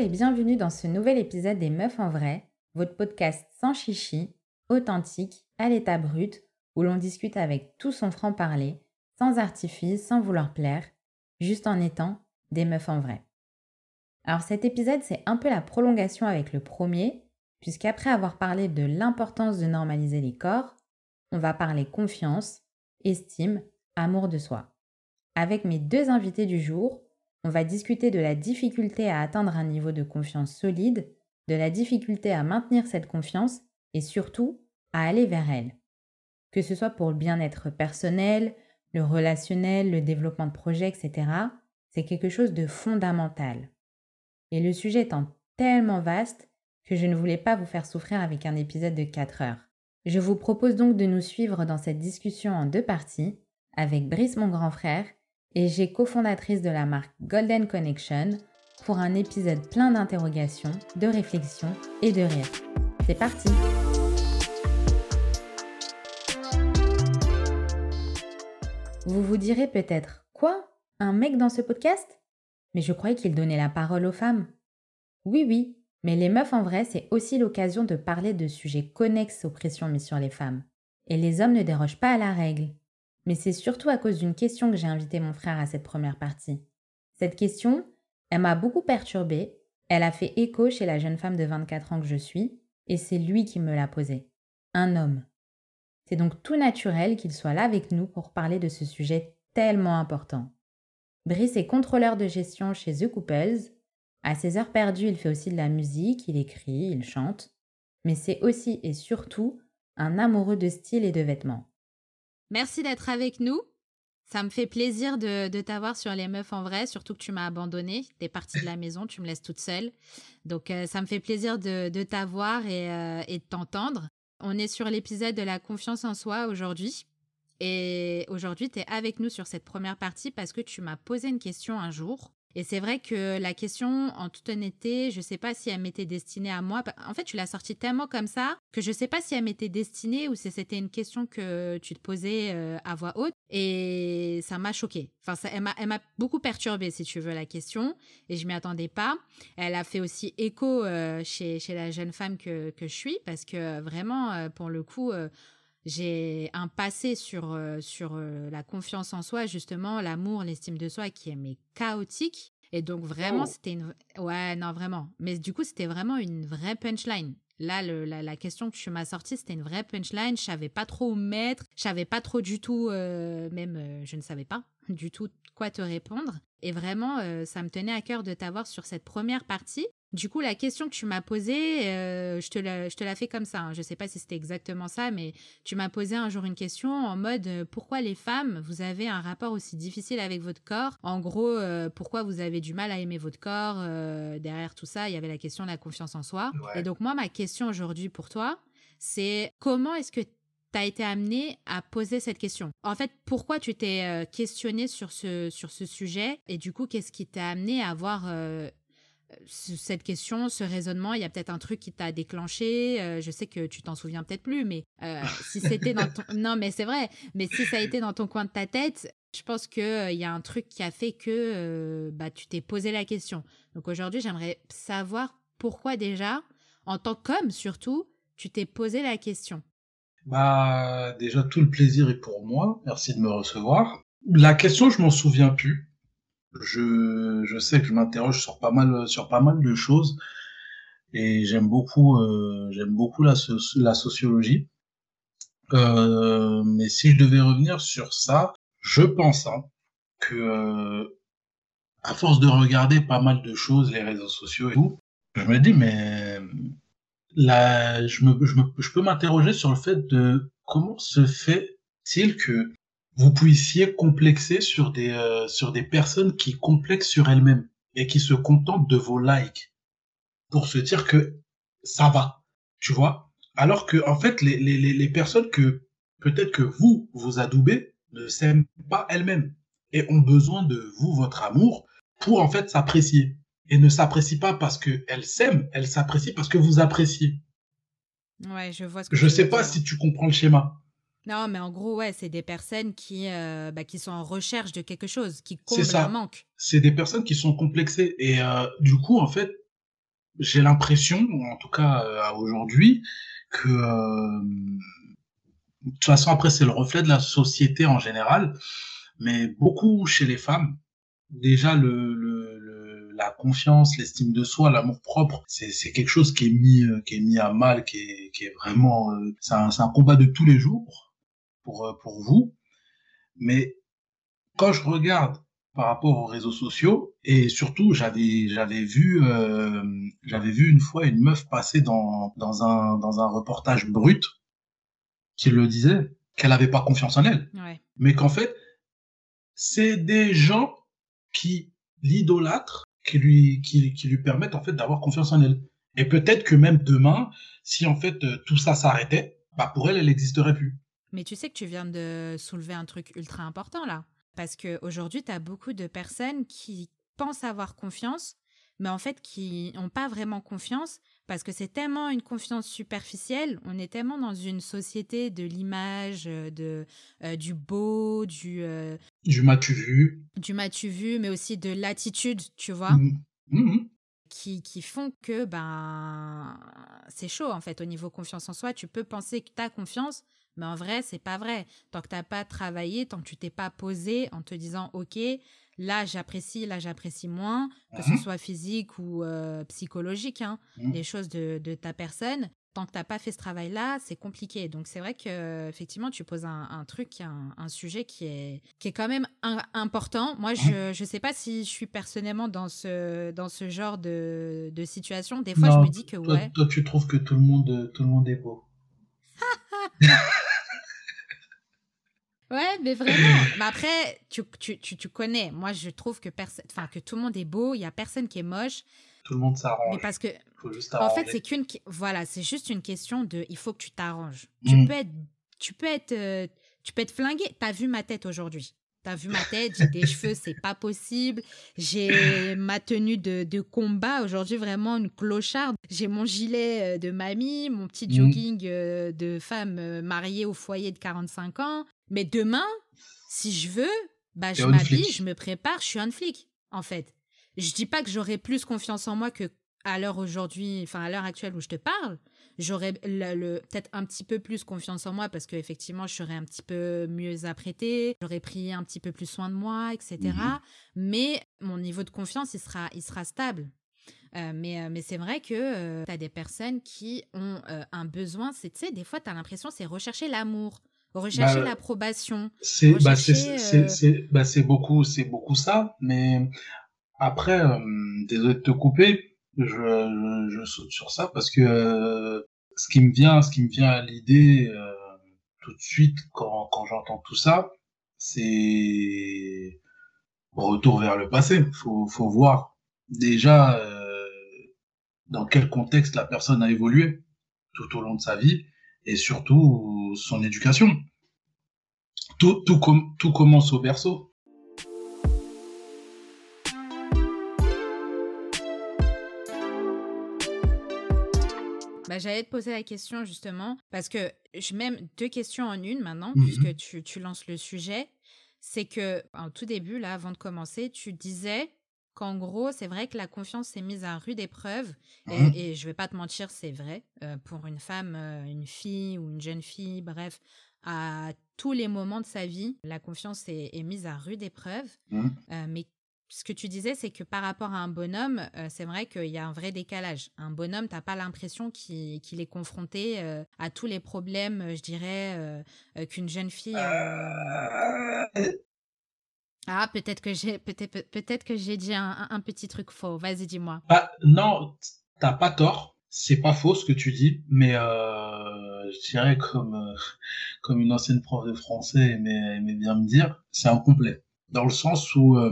Et bienvenue dans ce nouvel épisode des Meufs en vrai, votre podcast sans chichi, authentique, à l'état brut, où l'on discute avec tout son franc-parler, sans artifice, sans vouloir plaire, juste en étant des meufs en vrai. Alors cet épisode, c'est un peu la prolongation avec le premier, puisqu'après avoir parlé de l'importance de normaliser les corps, on va parler confiance, estime, amour de soi. Avec mes deux invités du jour, on va discuter de la difficulté à atteindre un niveau de confiance solide, de la difficulté à maintenir cette confiance et surtout à aller vers elle. Que ce soit pour le bien-être personnel, le relationnel, le développement de projets, etc., c'est quelque chose de fondamental. Et le sujet étant tellement vaste que je ne voulais pas vous faire souffrir avec un épisode de 4 heures. Je vous propose donc de nous suivre dans cette discussion en deux parties, avec Brice mon grand frère et j'ai cofondatrice de la marque Golden Connection pour un épisode plein d'interrogations, de réflexions et de rires. C'est parti Vous vous direz peut-être Quoi? Un mec dans ce podcast? Mais je croyais qu'il donnait la parole aux femmes. Oui, oui, mais les meufs en vrai, c'est aussi l'occasion de parler de sujets connexes aux pressions mises sur les femmes. Et les hommes ne dérogent pas à la règle. Mais c'est surtout à cause d'une question que j'ai invité mon frère à cette première partie. Cette question, elle m'a beaucoup perturbée, elle a fait écho chez la jeune femme de 24 ans que je suis, et c'est lui qui me l'a posée. Un homme. C'est donc tout naturel qu'il soit là avec nous pour parler de ce sujet tellement important. Brice est contrôleur de gestion chez The Couples. À ses heures perdues, il fait aussi de la musique, il écrit, il chante. Mais c'est aussi et surtout un amoureux de style et de vêtements. Merci d'être avec nous. Ça me fait plaisir de, t'avoir sur les meufs en vrai, surtout que tu m'as abandonné. es partie de la maison, tu me laisses toute seule. Donc euh, ça me fait plaisir de, t'avoir euh, et, de t'entendre. On est sur l'épisode de la confiance en soi aujourd'hui. Et aujourd'hui, tu es avec nous sur cette première partie parce que tu m'as posé une question un jour et c'est vrai que la question, en toute honnêteté, je ne sais pas si elle m'était destinée à moi. En fait, tu l'as sortie tellement comme ça que je ne sais pas si elle m'était destinée ou si c'était une question que tu te posais euh, à voix haute. Et ça m'a choquée. Enfin, ça, elle m'a beaucoup perturbée, si tu veux, la question. Et je m'y attendais pas. Elle a fait aussi écho euh, chez, chez la jeune femme que, que je suis parce que vraiment, euh, pour le coup j'ai un passé sur, euh, sur euh, la confiance en soi, justement, l'amour, l'estime de soi qui est mais chaotique. Et donc vraiment, oh. c'était une... Ouais, non, vraiment. Mais du coup, c'était vraiment une vraie punchline. Là, le, la, question que tu m'as sortie, c'était une vraie punchline. Je savais pas trop où mettre. Je savais pas trop du tout, euh, même je ne savais pas du tout quoi te répondre. Et vraiment, ça me tenait à cœur de t'avoir sur cette première partie du coup, la question que tu m'as posée, euh, je, te la, je te la fais comme ça. Hein. Je ne sais pas si c'était exactement ça, mais tu m'as posé un jour une question en mode euh, pourquoi les femmes, vous avez un rapport aussi difficile avec votre corps? En gros, euh, pourquoi vous avez du mal à aimer votre corps Derrière tout ça, il y avait la question de la confiance en soi. Et donc, moi, ma question aujourd'hui pour toi, c'est comment est-ce que tu as été amené à poser cette question En fait, pourquoi tu t'es questionné sur ce, sur ce sujet Et du coup, qu'est-ce qui t'a amené à avoir cette question, ce raisonnement, il y a peut-être un truc qui t'a déclenché. Euh, je sais que tu t'en souviens peut-être plus, mais euh, si c'était dans ton... Non, mais c'est vrai. Mais si ça a été dans ton coin de ta tête, je pense qu'il euh, y a un truc qui a fait que bah, tu t'es posé la question. Donc aujourd'hui, j'aimerais savoir pourquoi déjà, en tant qu'homme surtout, tu t'es posé la question. Bah, déjà, tout le plaisir est pour moi. Merci de me recevoir. La question, je m'en souviens plus je, je sais que je m'interroge sur pas mal sur pas mal de choses et j'aime beaucoup euh, j'aime beaucoup la, la sociologie. Euh, mais si je devais revenir sur ça, je pense hein, que euh, à force de regarder pas mal de choses, les réseaux sociaux et tout, je me dis mais là, je, me, je, me, je peux m'interroger sur le fait de comment se fait-il que vous puissiez complexer sur des, euh, sur des personnes qui complexent sur elles-mêmes et qui se contentent de vos likes pour se dire que ça va, tu vois? Alors que, en fait, les, les, les personnes que peut-être que vous, vous adoubez, ne s'aiment pas elles-mêmes et ont besoin de vous, votre amour, pour en fait s'apprécier. Et ne s'apprécient pas parce qu'elles s'aiment, elles s'apprécient parce que vous appréciez. Ouais, je vois ce que Je sais pas si tu comprends le schéma. Non, mais en gros, ouais, c'est des personnes qui, euh, bah, qui sont en recherche de quelque chose, qui comblent un manque. C'est des personnes qui sont complexées. Et euh, du coup, en fait, j'ai l'impression, en tout cas euh, aujourd'hui, que de toute façon après c'est le reflet de la société en général, mais beaucoup chez les femmes, déjà le, le, la confiance, l'estime de soi, l'amour propre, c'est c'est quelque chose qui est mis euh, qui est mis à mal, qui est qui est vraiment c'est un, un combat de tous les jours pour pour vous, mais quand je regarde par rapport aux réseaux sociaux et surtout j'avais j'avais vu euh, j'avais vu une fois une meuf passer dans dans un dans un reportage brut qui le disait qu'elle avait pas confiance en elle Ouais. mais qu'en fait c'est des gens qui l'idolâtrent qui lui qui, qui lui permettent en fait d'avoir confiance en elle et peut-être que même demain si en fait euh, tout ça s'arrêtait bah pour elle elle n'existerait plus Mais tu sais que tu viens de soulever un truc ultra important là. Parce qu'aujourd'hui, tu as beaucoup de personnes qui pensent avoir confiance, mais en fait qui n'ont pas vraiment confiance parce que c'est tellement une confiance superficielle. On est tellement dans une société de l'image, euh, de euh, du beau, du euh, du m'as-tu vu du m'as-tu vu, mais aussi de l'attitude, tu vois, Mhm. Mhm. qui, qui font que ben c'est chaud en fait au niveau confiance en soi. Tu peux penser que tu as confiance, mais en vrai, c'est pas vrai. Tant que t'as pas travaillé, tant que tu t'es pas posé en te disant OK, là j'apprécie, là j'apprécie moins, que ce soit physique ou euh, psychologique, hein, Mhm. les choses de, de ta personne. Tant que t'as pas fait ce travail-là, c'est compliqué. Donc c'est vrai que effectivement, tu poses un, un truc, un, un sujet qui est qui est quand même un- important. Moi, je je sais pas si je suis personnellement dans ce dans ce genre de, de situation. Des fois, Non, je me dis que Toi, ouais. toi, tu trouves que tout le monde, tout le monde est beau. Ouais, mais vraiment. mais après, tu, tu, tu, tu connais. Moi, je trouve que, enfin, que tout le monde est beau. Il y a personne qui est moche. Tout le monde Mais s'arrange. parce que, Faut juste en fait, c'est qu'une. Voilà, c'est juste une question de. Il faut que tu t'arranges. Tu peux être. Tu peux être. euh, tu peux être flingué. T'as vu ma tête aujourd'hui. T'as vu ma tête, j'ai des cheveux, c'est pas possible. J'ai ma tenue de, de combat aujourd'hui, vraiment une clocharde. J'ai mon gilet euh, de mamie, mon petit Mm. jogging euh, de femme mariée au foyer de 45 ans. Mais demain, si je veux, bah, je m'habille, je me prépare, je suis un flic, en fait. Je dis pas que j'aurai plus confiance en moi que à l'heure aujourd'hui, enfin à l'heure actuelle où je te parle, j'aurais le, le- peut-être un petit peu plus confiance en moi parce que effectivement je serais un petit peu mieux apprêtée, j'aurais pris un petit peu plus soin de moi, etc. Mhm. Mais mon niveau de confiance il sera, il sera stable. Euh, mais euh, mais c'est vrai que tu as des personnes qui ont euh, un besoin, c'est tu sais des fois tu as l'impression c'est rechercher l'amour, rechercher Bah, l'approbation. C'est bah, c'est rechercher, c'est euh, c'est bah, c'est beaucoup c'est beaucoup ça mais après euh, désolé de te couper je, je je saute sur ça parce que euh, ce qui me vient ce qui me vient à l'idée euh, tout de suite quand quand j'entends tout ça c'est retour vers le passé faut faut voir déjà euh, dans quel contexte la personne a évolué tout au long de sa vie et surtout son éducation tout, tout, com- tout commence au berceau. Bah, J'allais te poser la question justement, parce que je même deux questions en une maintenant, Mhm. puisque tu, tu lances le sujet. C'est que, en tout début, là, avant de commencer, tu disais qu'en gros, c'est vrai que la confiance s'est mise à rude épreuve. Et, Mhm. et je vais pas te mentir, c'est vrai. Euh, pour une femme, euh, une fille ou une jeune fille, bref, à tous les moments de sa vie, la confiance est, est mise à rude épreuve. Mhm. Euh, mais ce que tu disais, c'est que par rapport à un bonhomme, c'est vrai qu'il y a un vrai décalage. Un bonhomme, t'as pas l'impression qu'il est confronté à tous les problèmes, je dirais, qu'une jeune fille. Ah, peut-être que j'ai peut-être peut-être que j'ai dit un, petit truc faux. Vas-y, dis-moi. bah, non, t'as pas tort. C'est pas faux ce que tu dis, mais euh, je dirais comme euh, comme une ancienne prof de français aimait, bien me dire, c'est incomplet. Dans le sens où euh,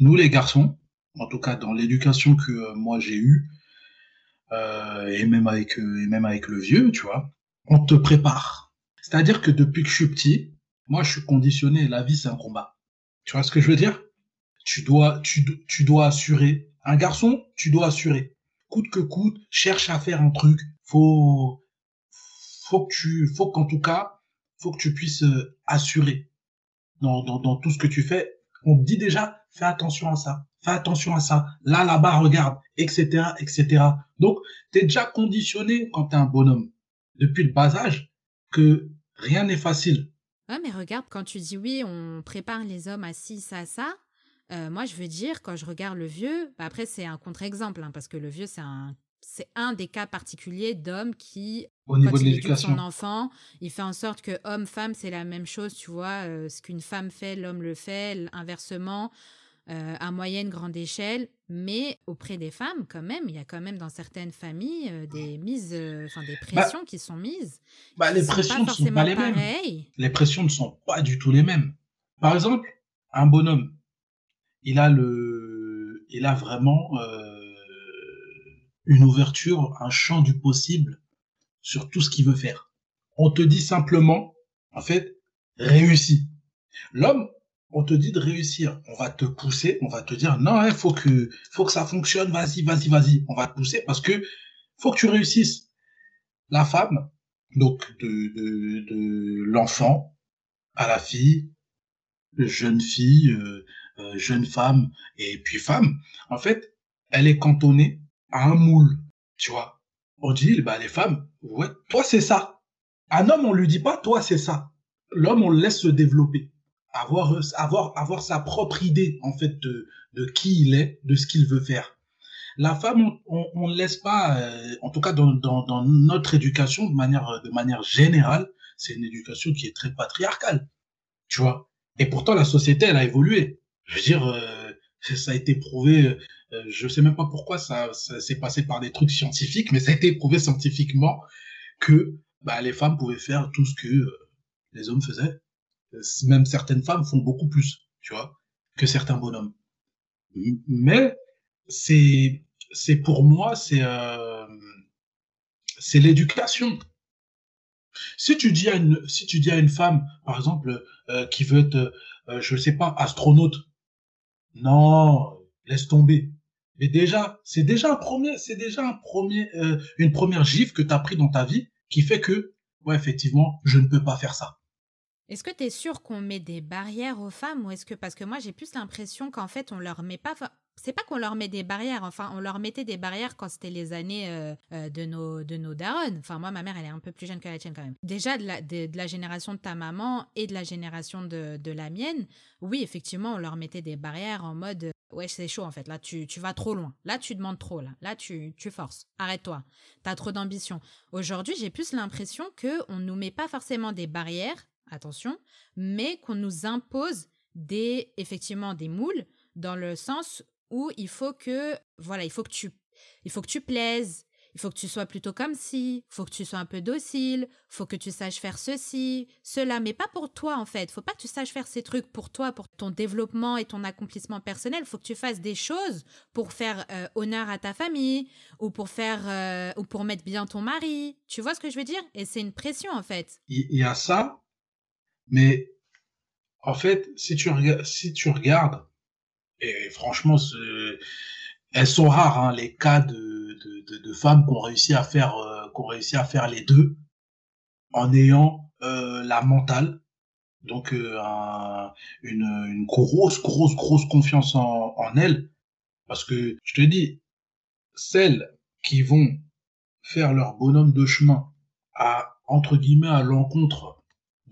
nous les garçons, en tout cas dans l'éducation que euh, moi j'ai eue, euh, et même avec et même avec le vieux, tu vois, on te prépare. C'est-à-dire que depuis que je suis petit, moi je suis conditionné. La vie c'est un combat. Tu vois ce que je veux dire? Tu dois tu, do- tu dois assurer. Un garçon, tu dois assurer. Coûte que coûte, cherche à faire un truc. Faut faut que tu faut qu'en tout cas faut que tu puisses euh, assurer dans, dans tout ce que tu fais. On te dit déjà, fais attention à ça, fais attention à ça. Là, là-bas, regarde, etc., etc. Donc, tu es déjà conditionné quand tu un bonhomme, depuis le bas âge, que rien n'est facile. Ouais, mais regarde, quand tu dis oui, on prépare les hommes à ci, ça, ça, euh, moi, je veux dire, quand je regarde le vieux, bah, après, c'est un contre-exemple, hein, parce que le vieux, c'est un, c'est un des cas particuliers d'homme qui, Au niveau quand de il éduque l'éducation. son enfant, il fait en sorte que homme-femme, c'est la même chose, tu vois. euh, ce qu'une femme fait, l'homme le fait, inversement, euh, à moyenne, grande échelle. Mais auprès des femmes, quand même, il y a quand même dans certaines familles euh, des mises, euh, enfin des pressions qui sont mises. Bah, les pressions ne sont pas les mêmes. pareilles. Les pressions ne sont pas du tout les mêmes. Par exemple, un bonhomme, il a le, il a vraiment euh, une ouverture, un champ du possible sur tout ce qu'il veut faire. On te dit simplement, en fait, réussis. L'homme, on te dit de réussir. On va te pousser, on va te dire, non, il faut que, faut que ça fonctionne, vas-y, vas-y, vas-y. On va te pousser parce que faut que tu réussisses. La femme, donc de, de, de l'enfant à la fille, jeune fille, euh, euh, jeune femme et puis femme, en fait, elle est cantonnée à un moule, tu vois. On dit, bah, les femmes, ouais, toi c'est ça. Un homme, on lui dit pas, toi c'est ça. L'homme, on le laisse se développer, avoir, euh, avoir, avoir sa propre idée, en fait, de, de qui il est, de ce qu'il veut faire. La femme, on, ne laisse pas, euh, en tout cas dans, dans, dans notre éducation, de manière, de manière générale, c'est une éducation qui est très patriarcale, tu vois. Et pourtant, la société, elle a évolué. Je veux dire, euh, ça a été prouvé, euh, je sais même pas pourquoi ça, ça s'est passé par des trucs scientifiques, mais ça a été prouvé scientifiquement que bah, les femmes pouvaient faire tout ce que euh, les hommes faisaient. Euh, Même certaines femmes font beaucoup plus, tu vois, que certains bonhommes. Mais c'est, c'est pour moi, c'est, euh, c'est l'éducation. Si tu dis à une, si tu dis à une femme, par exemple, euh, qui veut être, euh, je sais pas, astronaute, non, laisse tomber. Mais déjà, c'est déjà un premier, c'est déjà un premier, euh, une première gifle que tu as pris dans ta vie qui fait que, ouais, effectivement, je ne peux pas faire ça. Est-ce que tu es sûr qu'on met des barrières aux femmes ou est-ce que parce que moi j'ai plus l'impression qu'en fait on leur met pas c'est pas qu'on leur met des barrières enfin on leur mettait des barrières quand c'était les années euh, euh, de nos de nos darons. Enfin moi ma mère elle est un peu plus jeune que la tienne quand même. Déjà de la de, la génération de ta maman et de la génération de, de la mienne oui effectivement on leur mettait des barrières en mode ouais c'est chaud en fait. Là tu, tu vas trop loin. Là tu demandes trop là. Là tu tu forces. Arrête-toi. T'as trop d'ambition. Aujourd'hui j'ai plus l'impression que on nous met pas forcément des barrières attention, mais qu'on nous impose des effectivement des moules dans le sens où il faut que voilà, il faut que tu il faut que tu plaises, il faut que tu sois plutôt comme il faut que tu sois un peu docile, faut que tu saches faire ceci, cela, mais pas pour toi en fait. Faut pas que tu saches faire ces trucs pour toi, pour ton développement et ton accomplissement personnel. Faut que tu fasses des choses pour faire euh, honneur à ta famille ou pour faire euh, ou pour mettre bien ton mari. Tu vois ce que je veux dire? Et c'est une pression en fait. Il y a ça, mais en fait, si tu, si tu regardes, et franchement, elles sont rares, hein, les cas de, de, de, de femmes qui ont réussi à faire, euh, qui ont réussi à faire les deux en ayant euh, la mentale, donc euh, un- une, une grosse, grosse, grosse confiance en, en elles. Parce que je te dis, celles qui vont faire leur bonhomme de chemin à, entre guillemets, à l'encontre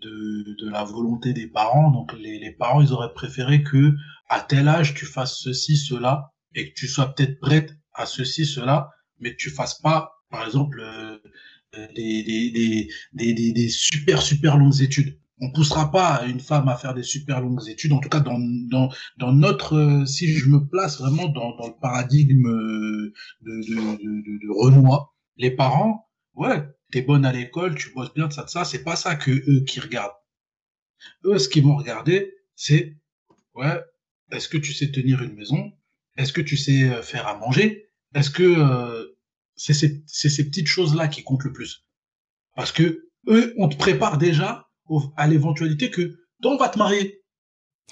de, de la volonté des parents. Donc les, les parents, ils auraient préféré que à tel âge tu fasses ceci, cela, et que tu sois peut-être prête à ceci, cela, mais que tu fasses pas, par exemple, euh, euh, des, des, des, des, super, super longues études. On poussera pas une femme à faire des super longues études, en tout cas dans, dans, dans notre, euh, si je me place vraiment dans, dans le paradigme euh, de, de, de, de Renoir, les parents, ouais, t'es bonne à l'école, tu bosses bien, ça, ça, c'est pas ça que eux qui regardent. Eux, ce qu'ils vont regarder, c'est, ouais, est-ce que tu sais tenir une maison? Est-ce que tu sais euh, faire à manger? Est-ce que euh, c'est ces, ces petites choses-là qui comptent le plus? Parce que eux, on te prépare déjà à l'éventualité que toi, on va te marier.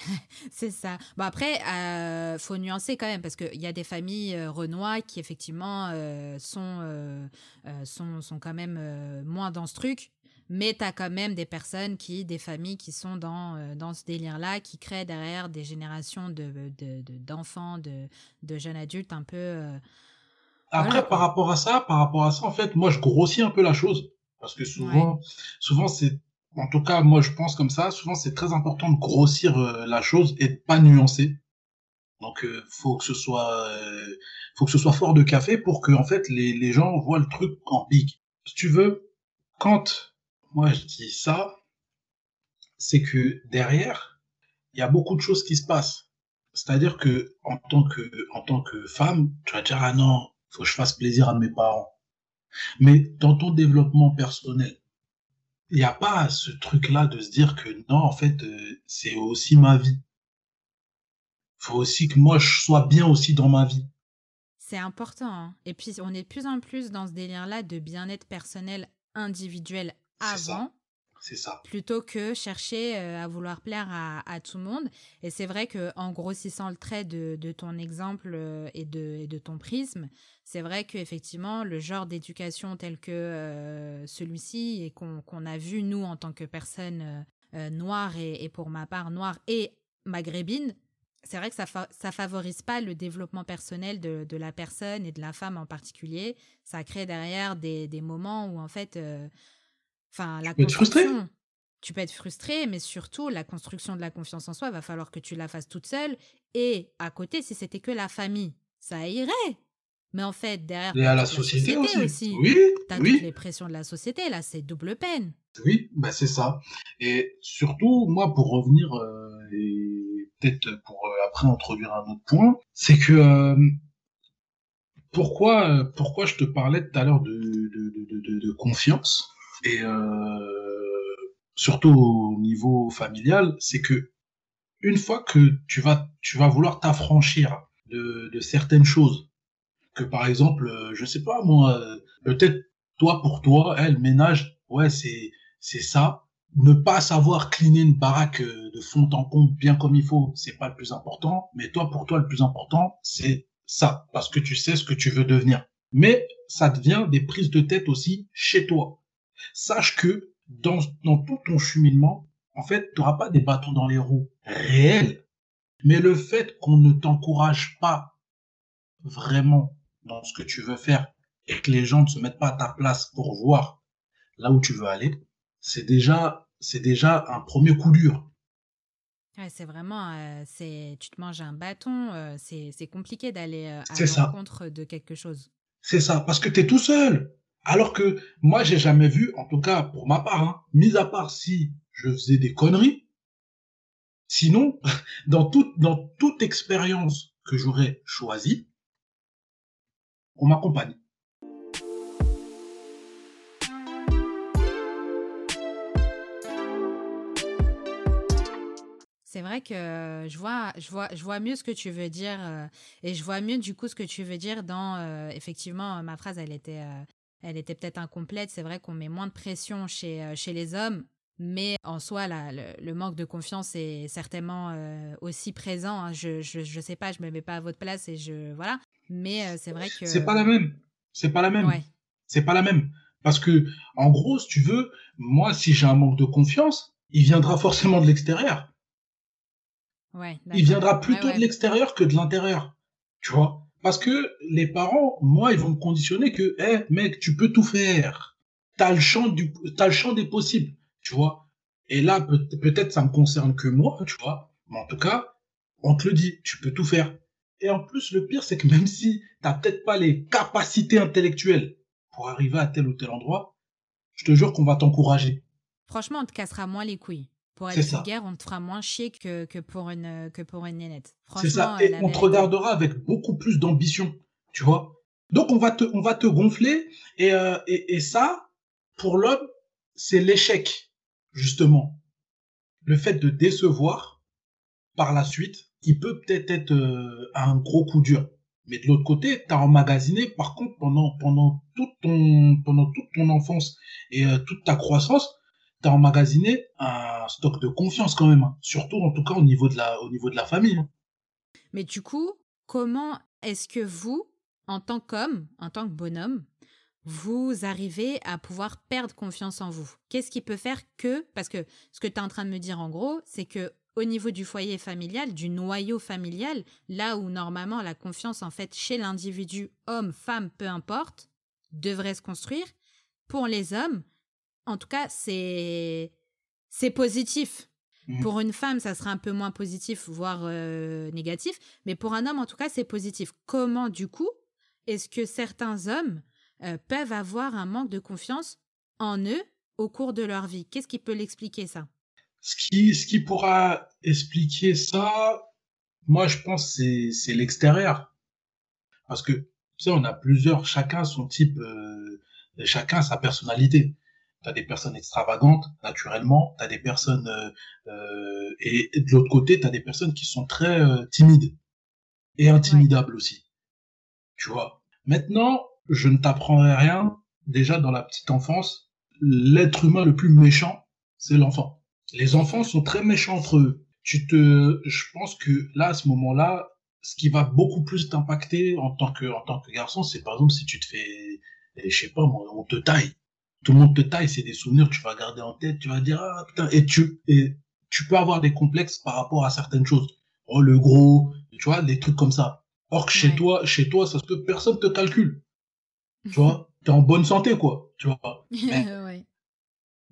C'est ça. Bon après, euh, faut nuancer quand même parce qu'il y a des familles euh, renois qui effectivement euh, sont, euh, sont sont quand même moins dans ce truc. Mais tu as quand même des personnes qui, des familles qui sont dans, dans ce délire-là, qui créent derrière des générations d'enfants, de, de, de, jeunes adultes un peu. Après, par rapport à ça, par rapport à ça, en fait, moi, je grossis un peu la chose. Parce que souvent, souvent c'est, en tout cas, moi, je pense comme ça, souvent, c'est très important de grossir euh, la chose et de pas nuancer. Donc, faut que ce soit, faut que ce soit fort de café pour que, en fait, les, les gens voient le truc en pique. Si tu veux, quand moi je dis ça, c'est que derrière, il y a beaucoup de choses qui se passent. C'est-à-dire que en tant que en tant que femme, tu vas dire ah non, faut que je fasse plaisir à mes parents. Mais dans ton développement personnel, il n'y a pas ce truc-là de se dire que non, en fait, euh, c'est aussi ma vie. Faut aussi que moi je sois bien aussi dans ma vie. C'est important. Hein. Et puis on est de plus en plus dans ce délire-là de bien-être personnel individuel avant. C'est ça. Plutôt que chercher euh, à vouloir plaire à, tout le monde. Et c'est vrai que en grossissant le trait de, ton exemple euh, et, de, de, ton prisme, c'est vrai qu'effectivement, le genre d'éducation tel que euh, celui-ci et qu'on a vu, nous, en tant que personnes noires et, pour ma part, noires et maghrébines, c'est vrai que ça, ça favorise pas le développement personnel de, de, la personne et de la femme en particulier. Ça crée derrière des, des moments où, en fait, Enfin, la tu peux être frustré? Tu peux être frustré, mais surtout, la construction de la confiance en soi, va falloir que tu la fasses toute seule. Et à côté, si c'était que la famille, ça irait. Mais en fait, derrière, et à la société, aussi. Oui, as oui. toutes les pressions de la société, là, c'est double peine. Oui, bah c'est ça. Et surtout, moi, pour revenir, euh, et peut-être pour euh, après introduire un autre point, c'est que euh, pourquoi, pourquoi je te parlais tout à l'heure de, de, de, de, confiance? Et euh, surtout au niveau familial, c'est que une fois que tu vas, tu vas vouloir t'affranchir de, de certaines choses, que par exemple, euh, je sais pas moi, euh, peut-être toi pour toi, elle ménage, ouais c'est c'est ça. Ne pas savoir cleaner une baraque de fond en comble bien comme il faut, c'est pas le plus important. Mais toi pour toi le plus important c'est ça parce que tu sais ce que tu veux devenir. Mais ça devient des prises de tête aussi chez toi sache que dans, dans tout ton cheminement, en fait, tu n'auras pas des bâtons dans les roues réels, mais le fait qu'on ne t'encourage pas vraiment dans ce que tu veux faire et que les gens ne se mettent pas à ta place pour voir là où tu veux aller, c'est déjà, c'est déjà un premier coup dur. c'est vraiment, euh, c'est, tu te manges un bâton, euh, c'est, compliqué d'aller euh, à l'encontre de quelque chose. C'est ça, parce que tu es tout seul. Alors que moi, j'ai jamais vu, en tout cas pour ma part, hein, mis à part si je faisais des conneries, sinon, dans toute, dans toute expérience que j'aurais choisie, on m'accompagne. C'est vrai que je vois, je vois, je vois mieux ce que tu veux dire euh, et je vois mieux du coup ce que tu veux dire dans euh, effectivement ma phrase elle était euh, elle était peut-être incomplète. C'est vrai qu'on met moins de pression chez, euh, chez les hommes, mais en soi, le, manque de confiance est certainement euh, aussi présent. Hein. Je, je, sais pas, je me mets pas à votre place et je voilà. Mais euh, c'est vrai que c'est pas la même. C'est pas la même. C'est pas la même. Parce que en gros, si tu veux, moi, si j'ai un manque de confiance, il viendra forcément de l'extérieur. Ouais, il viendra plutôt de l'extérieur que de l'intérieur. Tu vois? Parce que les parents, moi, ils vont me conditionner que, hé, mec, tu peux tout faire. T'as le champ du, t'as le champ des possibles, tu vois. Et là, peut-être ça me concerne que moi, tu vois. Mais en tout cas, on te le dit, tu peux tout faire. Et en plus, le pire, c'est que même si t'as peut-être pas les capacités intellectuelles pour arriver à tel ou tel endroit, je te jure qu'on va t'encourager. Franchement, on te cassera moins les couilles. Pour être guerre, on te fera moins chier que, que, pour, une, que pour une nénette. C'est ça. Et on te regardera avec beaucoup plus d'ambition, tu vois. Donc on va te, on va te gonfler et, euh, et, et ça, pour l'homme, c'est l'échec, justement. Le fait de décevoir par la suite, qui peut peut-être être, euh, un gros coup dur. Mais de l'autre côté, tu as emmagasiné, par contre, pendant, pendant, toute ton, pendant toute ton enfance et euh, toute ta croissance, tu as emmagasiné un stock de confiance quand même, hein. surtout en tout cas au niveau de la, au niveau de la famille. Hein. Mais du coup, comment est-ce que vous, en tant qu'homme, en tant que bonhomme, vous arrivez à pouvoir perdre confiance en vous? Qu'est-ce qui peut faire que, parce que ce que tu es en train de me dire en gros, c'est que au niveau du foyer familial, du noyau familial, là où normalement la confiance en fait chez l'individu, homme, femme, peu importe, devrait se construire, pour les hommes, en tout cas, c'est c'est positif. Mmh. Pour une femme, ça sera un peu moins positif, voire euh, négatif, mais pour un homme, en tout cas, c'est positif. Comment, du coup, est-ce que certains hommes euh, peuvent avoir un manque de confiance en eux au cours de leur vie? Qu'est-ce qui peut l'expliquer, ça? Ce qui, ce qui pourra expliquer ça, moi, je pense, c'est, c'est l'extérieur. Parce que, tu sais, on a plusieurs, chacun son type, euh, chacun sa personnalité. Tu as des personnes extravagantes, naturellement, tu as des personnes, euh, euh, et, de l'autre côté, tu as des personnes qui sont très euh, timides et intimidables aussi. Tu vois. Maintenant, je ne t'apprendrai rien. Déjà, dans la petite enfance, l'être humain le plus méchant, c'est l'enfant. Les enfants sont très méchants entre eux. Tu te, je pense que là, à ce moment-là, ce qui va beaucoup plus t'impacter en tant que, en tant que garçon, c'est par exemple si tu te fais, je sais pas, on te taille. Tout le monde te taille, c'est des souvenirs que tu vas garder en tête, tu vas dire, ah, putain, et tu, et tu peux avoir des complexes par rapport à certaines choses. Oh, le gros, tu vois, des trucs comme ça. Or que chez toi, chez toi, ça se peut, personne te calcule. Tu vois, t'es en bonne santé, quoi, tu vois.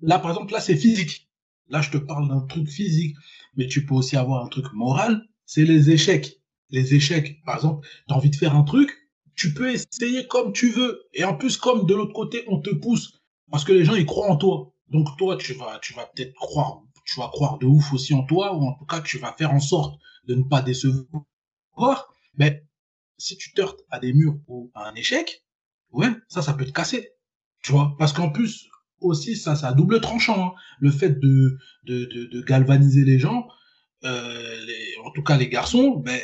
Là, par exemple, là, c'est physique. Là, je te parle d'un truc physique, mais tu peux aussi avoir un truc moral, c'est les échecs. Les échecs, par exemple, tu as envie de faire un truc, tu peux essayer comme tu veux. Et en plus, comme de l'autre côté, on te pousse, parce que les gens, ils croient en toi. Donc toi, tu vas, tu vas peut-être croire, tu vas croire de ouf aussi en toi, ou en tout cas, tu vas faire en sorte de ne pas décevoir. Mais si tu te heurtes à des murs ou à un échec, ouais, ça, ça peut te casser. Tu vois, parce qu'en plus, aussi, ça, ça a double tranchant. Hein. Le fait de, de, de, de, galvaniser les gens, euh, les, en tout cas les garçons, ben,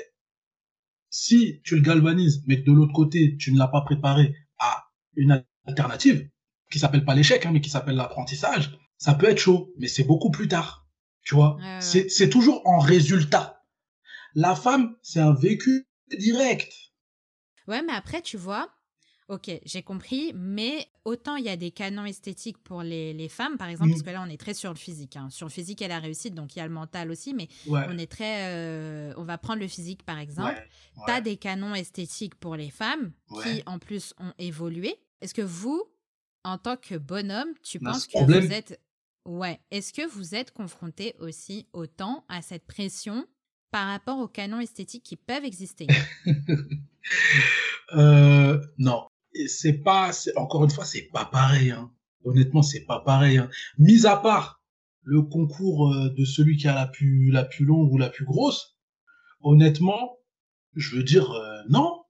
si tu le galvanises, mais que de l'autre côté, tu ne l'as pas préparé à une alternative, qui s'appelle pas l'échec, hein, mais qui s'appelle l'apprentissage, ça peut être chaud, mais c'est beaucoup plus tard. Tu vois, c'est toujours en résultat. La femme, c'est un vécu direct. Ouais, mais après, tu vois, Ok, j'ai compris, mais autant il y a des canons esthétiques pour les, les femmes, par exemple, parce mmh. que là on est très sur le physique. Hein. Sur le physique et la réussite, donc il y a le mental aussi, mais on est très. Euh, on va prendre le physique par exemple. Tu as des canons esthétiques pour les femmes qui en plus ont évolué. Est-ce que vous, en tant que bonhomme, tu penses que vous êtes. Ouais, est-ce que vous êtes confronté aussi autant à cette pression par rapport aux canons esthétiques qui peuvent exister? Euh, Non, c'est pas, encore une fois, c'est pas pareil. Hein. Honnêtement, c'est pas pareil. Hein. Mis à part le concours euh, de celui qui a la plus, la plus longue ou la plus grosse, honnêtement, je veux dire euh, non,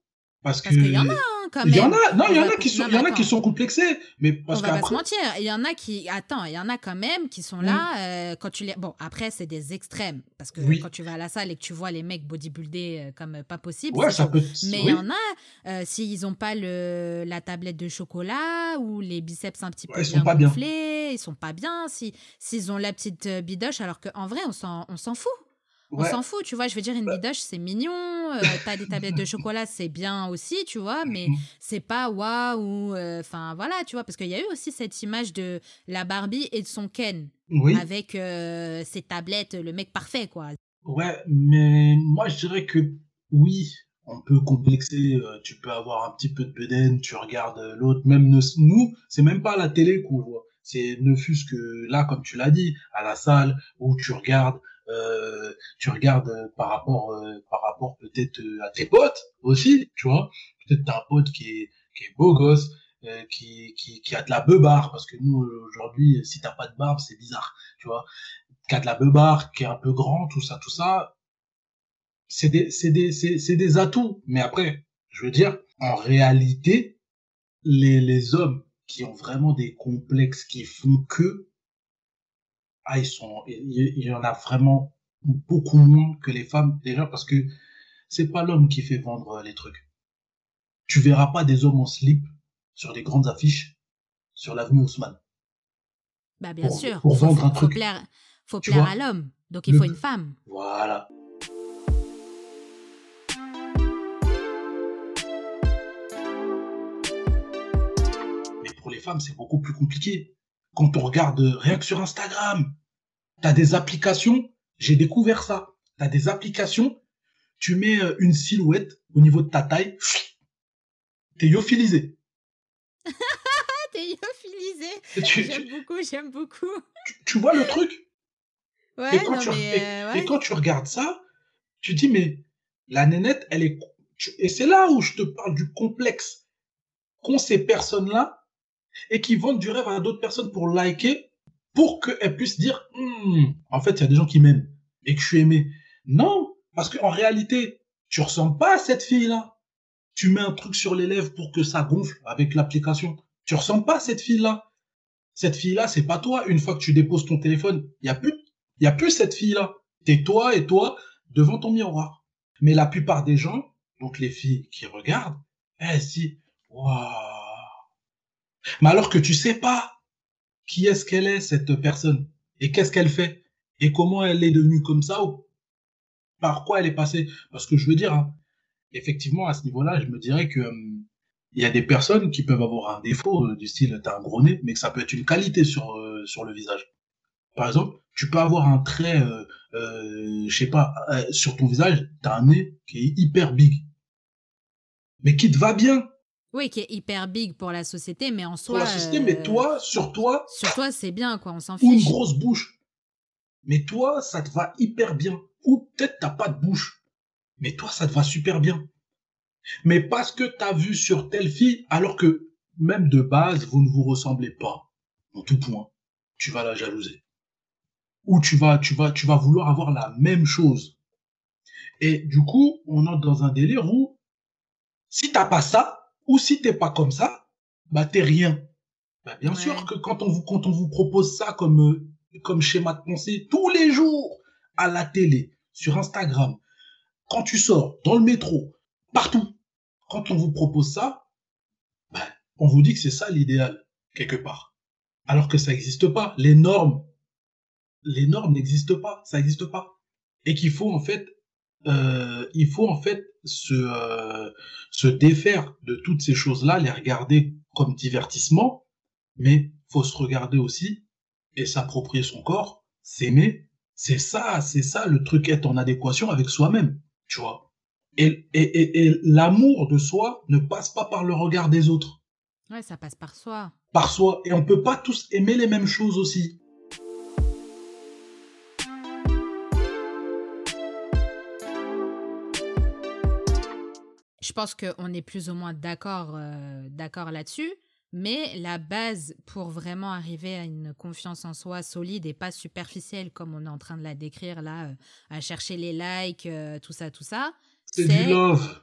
parce, parce qu'il y en a. Hein. Il y en a, non, il y en a qui sont, il y en a qui sont complexés, mais parce on va pas se mentir, il y en a qui, attends, il y en a quand même qui sont là euh, quand tu les, bon, après c'est des extrêmes parce que quand tu vas à la salle et que tu vois les mecs bodybuildés euh, comme pas possible, ouais, ça peut... mais il y en a euh, s'ils ont pas le la tablette de chocolat ou les biceps un petit peu bien gonflés, ils sont pas bien, si s'ils ont la petite bidoche alors qu'en vrai on s'en on s'en fout. On s'en fout, tu vois. Je veux dire, une bah bidoche, c'est mignon. Euh, t'as des tablettes de chocolat, c'est bien aussi, tu vois. Mais mm-hmm. c'est pas waouh. Euh, enfin, voilà, tu vois. Parce qu'il y a eu aussi cette image de la Barbie et de son Ken. Avec euh, ses tablettes, le mec parfait, quoi. Ouais, mais moi, je dirais que oui, on peut complexer. tu peux avoir un petit peu de bedaine, tu regardes l'autre. Même nous, c'est même pas la télé qu'on voit. C'est ne fût-ce que là, comme tu l'as dit, à la salle où tu regardes euh, tu regardes euh, par rapport euh, par rapport peut-être à tes potes aussi, tu vois. Peut-être t'as un pote qui est qui est beau gosse, qui, qui, qui a de la beubare, parce que nous aujourd'hui, si t'as pas de barbe, c'est bizarre, tu vois. Qui a de la beubare, qui est un peu grand, tout ça, tout ça, c'est des c'est des c'est des atouts. Mais après, je veux dire, en réalité, les les hommes qui ont vraiment des complexes qui font que ah, ils sont, il y en a vraiment beaucoup moins que les femmes, déjà parce que c'est pas l'homme qui fait vendre les trucs. Tu verras pas des hommes en slip sur des grandes affiches sur l'avenue Haussmann. Bah bien sûr. Pour vendre un truc. Faut plaire, faut plaire à l'homme, donc il faut une femme. Voilà. femmes, c'est beaucoup plus compliqué. Quand on regarde euh, rien que sur Instagram, tu as des applications, j'ai découvert ça. Tu as des applications, tu mets euh, une silhouette au niveau de ta taille, t'es yophilisé. t'es yophilisé. J'aime beaucoup, j'aime beaucoup. Tu, vois le truc? Ouais, et quand, tu, et quand tu regardes ça, tu dis, mais la nénette, elle est... Et c'est là où je te parle du complexe qu'ont ces personnes-là et qui vendent du rêve à d'autres personnes pour liker, pour qu'elles puissent dire, hmm, en fait, il y a des gens qui m'aiment et que je suis aimé. Non, parce qu'en réalité, tu ressembles pas à cette fille-là. Tu mets un truc sur les lèvres pour que ça gonfle avec l'application. Tu ressembles pas à cette fille-là. Cette fille-là, c'est pas toi. Une fois que tu déposes ton téléphone, il y a plus, y a plus cette fille-là. T'es toi et toi devant ton miroir. Mais la plupart des gens, donc les filles qui regardent, elles se disent, waouh, mais alors que tu sais pas qui est-ce qu'elle est, cette personne, et qu'est-ce qu'elle fait, et comment elle est devenue comme ça, ou par quoi elle est passée. Parce que je veux dire, hein, effectivement, à ce niveau-là, je me dirais que hum, il y a des personnes qui peuvent avoir un défaut euh, du style t'as un gros nez, mais que ça peut être une qualité sur, euh, sur le visage. Par exemple, tu peux avoir un trait, euh, euh je sais pas, sur ton visage, t'as un nez qui est hyper big, mais qui te va bien. Oui, qui est hyper big pour la société, mais en soi. Pour la société, mais toi, sur toi. Sur toi, c'est bien, quoi, on s'en fiche. Ou une grosse bouche. Mais toi, ça te va hyper bien. Ou peut-être t'as pas de bouche. Mais toi, ça te va super bien. Mais parce que t'as vu sur telle fille, alors que même de base, vous ne vous ressemblez pas. En tout point. Tu vas la jalouser. Ou tu vas, tu vas, tu vas vouloir avoir la même chose. Et du coup, on entre dans un délire où, si t'as pas ça, ou si t'es pas comme ça, bah t'es rien. Bah, bien sûr que quand on vous quand on vous propose ça comme euh, comme schéma de pensée tous les jours à la télé, sur Instagram, quand tu sors dans le métro, partout, quand on vous propose ça, bah, on vous dit que c'est ça l'idéal quelque part. Alors que ça n'existe pas. Les normes, les normes n'existent pas. Ça n'existe pas. Et qu'il faut en fait, euh, il faut en fait se, euh, se défaire de toutes ces choses-là, les regarder comme divertissement, mais faut se regarder aussi et s'approprier son corps, s'aimer. C'est ça, c'est ça le truc, être en adéquation avec soi-même, tu vois. Et, et, et, l'amour de soi ne passe pas par le regard des autres. Ouais, ça passe par soi. Par soi. Et on peut pas tous aimer les mêmes choses aussi. Je pense qu'on est plus ou moins d'accord euh, d'accord là-dessus. Mais la base pour vraiment arriver à une confiance en soi solide et pas superficielle comme on est en train de la décrire là, euh, à chercher les likes, euh, tout ça, tout ça. C'est du love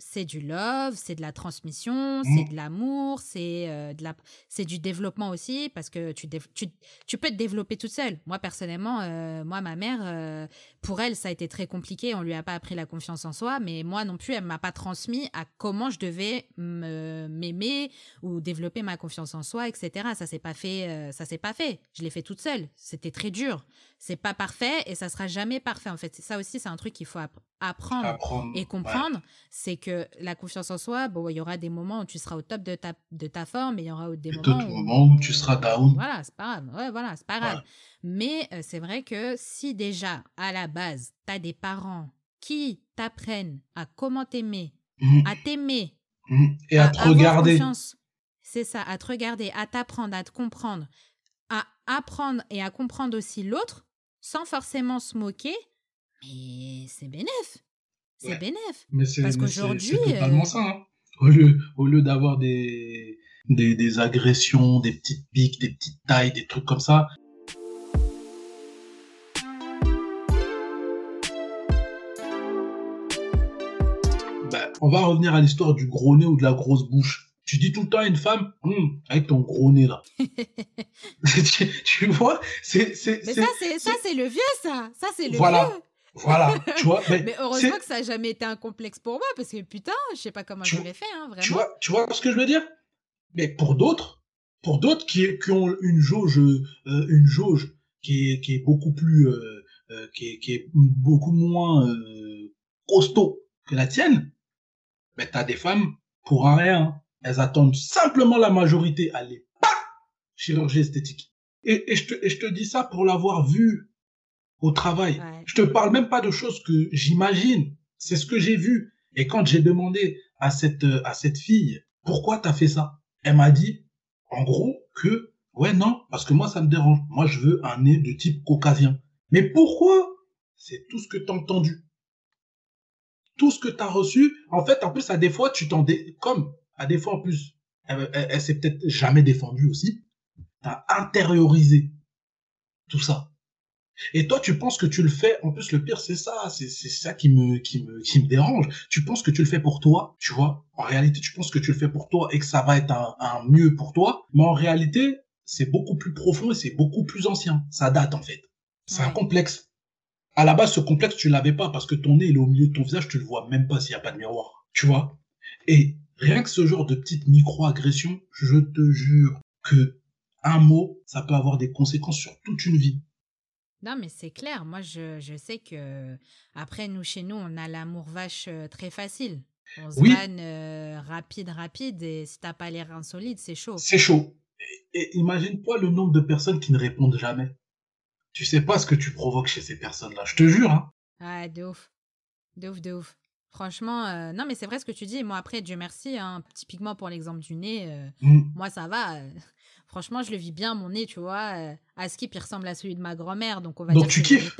c'est du love, c'est de la transmission, c'est mmh. de l'amour, c'est euh, de la, c'est du développement aussi parce que tu, tu, tu, peux te développer toute seule. Moi personnellement, euh, moi ma mère, euh, pour elle ça a été très compliqué. On lui a pas appris la confiance en soi, mais moi non plus, elle m'a pas transmis à comment je devais m'aimer ou développer ma confiance en soi, etc. Ça s'est pas fait, ça s'est pas fait. Je l'ai fait toute seule. C'était très dur. C'est pas parfait et ça sera jamais parfait en fait. Ça aussi, c'est un truc qu'il faut apprendre, et comprendre. C'est que la confiance en soi, bon, il y aura des moments où tu seras au top de ta, de ta forme et il y aura des moments, où... tu seras down. Voilà, c'est pas grave. Ouais, voilà, c'est pas grave. Mais euh, c'est vrai que si déjà, à la base, tu as des parents qui t'apprennent à comment t'aimer, mmh. à t'aimer, mmh. et à, te regarder. C'est ça, à te regarder, à t'apprendre, à te comprendre, à apprendre et à comprendre aussi l'autre, sans forcément se moquer, mais c'est bénéf. C'est bénéf. Mais c'est Parce qu'aujourd'hui. C'est totalement euh, ça. Hein. Au lieu, au lieu d'avoir des, des, des, agressions, des petites piques, des petites tailles, des trucs comme ça. Ben, on va revenir à l'histoire du gros nez ou de la grosse bouche. Tu dis tout le temps à une femme, hum, avec ton gros nez là. tu, vois, c'est, Mais ça, c'est, ça, c'est le vieux, ça. Ça, c'est le voilà. vieux. Voilà, tu vois. Mais, heureusement que ça n'a jamais été un complexe pour moi, parce que putain, je sais pas comment j'aurais fait, hein, vraiment. Tu vois, tu vois ce que je veux dire? Mais pour d'autres, pour d'autres qui, qui, ont une jauge, euh, une jauge qui est, qui est beaucoup plus, euh, euh, qui, est, qui, est, beaucoup moins costaud que la tienne, mais t'as des femmes pour un rien. Elles attendent simplement la majorité. Allez, pas chirurgie esthétique. Et, et, je te, et je te dis ça pour l'avoir vu au travail. Ouais. Je te parle même pas de choses que j'imagine. C'est ce que j'ai vu. Et quand j'ai demandé à cette, à cette fille, pourquoi t'as fait ça? Elle m'a dit, en gros, que, ouais, non, parce que moi, ça me dérange. Moi, je veux un nez de type caucasien. Mais pourquoi? C'est tout ce que t'as entendu. Tout ce que t'as reçu. En fait, en plus, à des fois, tu t'en dé... comme, à des fois, en plus, elle, elle, elle s'est peut-être jamais défendue aussi. T'as intériorisé tout ça. Et toi, tu penses que tu le fais. En plus, le pire, c'est ça. C'est c'est ça qui me, qui me, qui me dérange. Tu penses que tu le fais pour toi, tu vois? En réalité, tu penses que tu le fais pour toi et que ça va être un, un mieux pour toi. Mais en réalité, c'est beaucoup plus profond et c'est beaucoup plus ancien. Ça date, en fait. C'est un complexe. À la base, ce complexe, tu l'avais pas parce que ton nez, il est au milieu de ton visage, tu le vois même pas s'il y a pas de miroir. Tu vois? Et rien que ce genre de petite micro-agression, je te jure que un mot, ça peut avoir des conséquences sur toute une vie. Non, mais c'est clair. Moi, je, je sais que après, nous, chez nous, on a l'amour vache euh, très facile. On se Oui. vanne euh, rapide, rapide, et si t'as pas les reins solides, c'est chaud. C'est chaud. Et, et imagine-toi le nombre de personnes qui ne répondent jamais. Tu sais pas ce que tu provoques chez ces personnes-là. Je te jure, hein. Ah, de ouf. De ouf, de ouf. Franchement, euh, non, mais c'est vrai ce que tu dis. Moi, après, Dieu merci, hein, typiquement pour l'exemple du nez, euh, Mm. moi, ça va. euh, franchement, je le vis bien, mon nez, tu vois. À skip, il ressemble à celui de ma grand-mère, donc on va Donc dire tu que kiffes.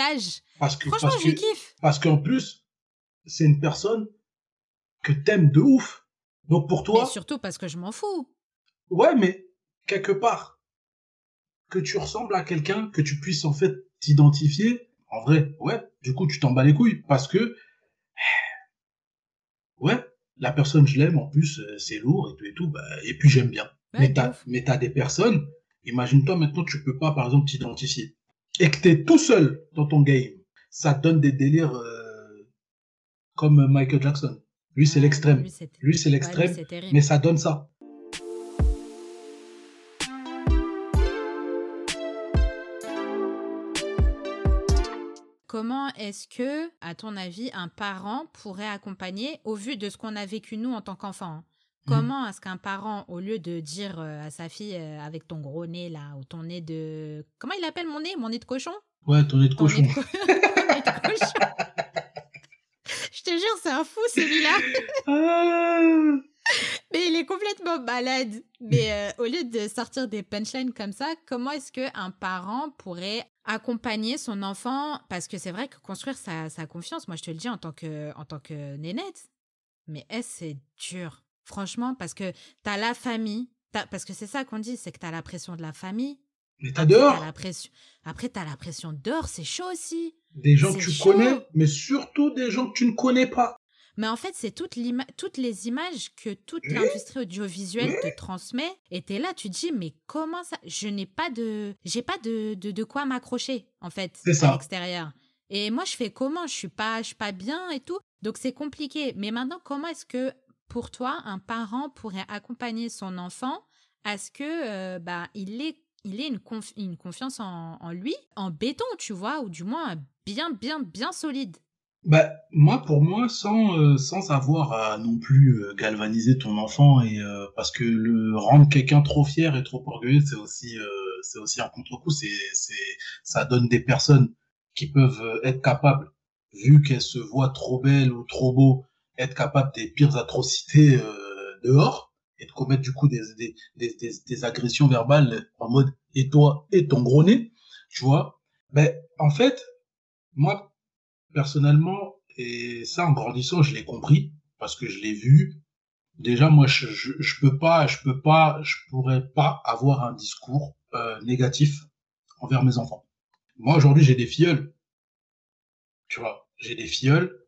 Parce que, Franchement, parce je que, kiffe. parce qu'en plus, c'est une personne que t'aimes de ouf. Donc pour Mais toi, surtout parce que je m'en fous. ouais, mais quelque part, que tu ressembles à quelqu'un, que tu puisses en fait t'identifier, en vrai, ouais, du coup, tu t'en bats les couilles. Parce que, la personne, je l'aime, en plus, euh, c'est lourd et tout et tout, bah, et puis j'aime bien. Ouais, mais t'as, mais t'as des personnes, imagine-toi maintenant, tu peux pas, par exemple, t'identifier. Et que t'es tout seul dans ton game. Ça donne des délires, euh, comme Michael Jackson. Lui, c'est l'extrême. Lui, c'est ouais, l'extrême, mais ça donne ça. Comment est-ce que, à ton avis, un parent pourrait accompagner, au vu de ce qu'on a vécu nous en tant qu'enfants, hein, Mhm. comment est-ce qu'un parent, au lieu de dire euh, à sa fille euh, avec ton gros nez là, ou ton nez de... Comment il appelle mon nez? Mon nez de cochon? Ouais, ton nez de Ton nez cochon. de, co- ton nez de cochon. Je te jure, c'est un fou celui-là. Ah Mais il est complètement malade. Mais euh, au lieu de sortir des punchlines comme ça, comment est-ce qu'un parent pourrait accompagner son enfant Parce que c'est vrai que construire sa, sa confiance, moi je te le dis en tant que, en tant que nénette, mais est c'est dur? Franchement, parce que t'as la famille, parce que c'est ça qu'on dit, c'est que t'as la pression de la famille. Mais t'as dehors t'as la pression, après, t'as la pression dehors, c'est chaud aussi. des gens que tu chaud. connais, mais surtout des gens que tu ne connais pas. Mais en fait, c'est toute toutes les images que toute l'industrie audiovisuelle te transmet. Et t'es là, tu te dis, mais comment ça Je n'ai pas de, j'ai pas de, de, de quoi m'accrocher en fait à l'extérieur. Et moi, je fais comment? Je suis pas, je suis pas bien et tout. Donc c'est compliqué. Mais maintenant, comment est-ce que pour toi, un parent pourrait accompagner son enfant à ce que euh, bah il ait il ait une, conf- une confiance en, en lui, en béton, tu vois, ou du moins bien, bien, bien solide? Bah, moi, pour moi, sans, euh, sans avoir à non plus euh, galvaniser ton enfant et euh, parce que le rendre quelqu'un trop fier et trop orgueilleux, c'est aussi, euh, c'est aussi un contre-coup. C'est, c'est, ça donne des personnes qui peuvent euh, être capables, vu qu'elles se voient trop belles ou trop beaux, être capables des pires atrocités euh, dehors et de commettre du coup des, des, des, des, agressions verbales en mode et toi et ton gros nez, tu vois? Ben, en fait, moi, personnellement, et ça en grandissant, je l'ai compris parce que je l'ai vu. Déjà, moi, je, je, peux pas, je peux pas, je pourrais pas avoir un discours euh, négatif envers mes enfants. Moi, aujourd'hui, j'ai des filleuls. Tu vois, j'ai des filleuls,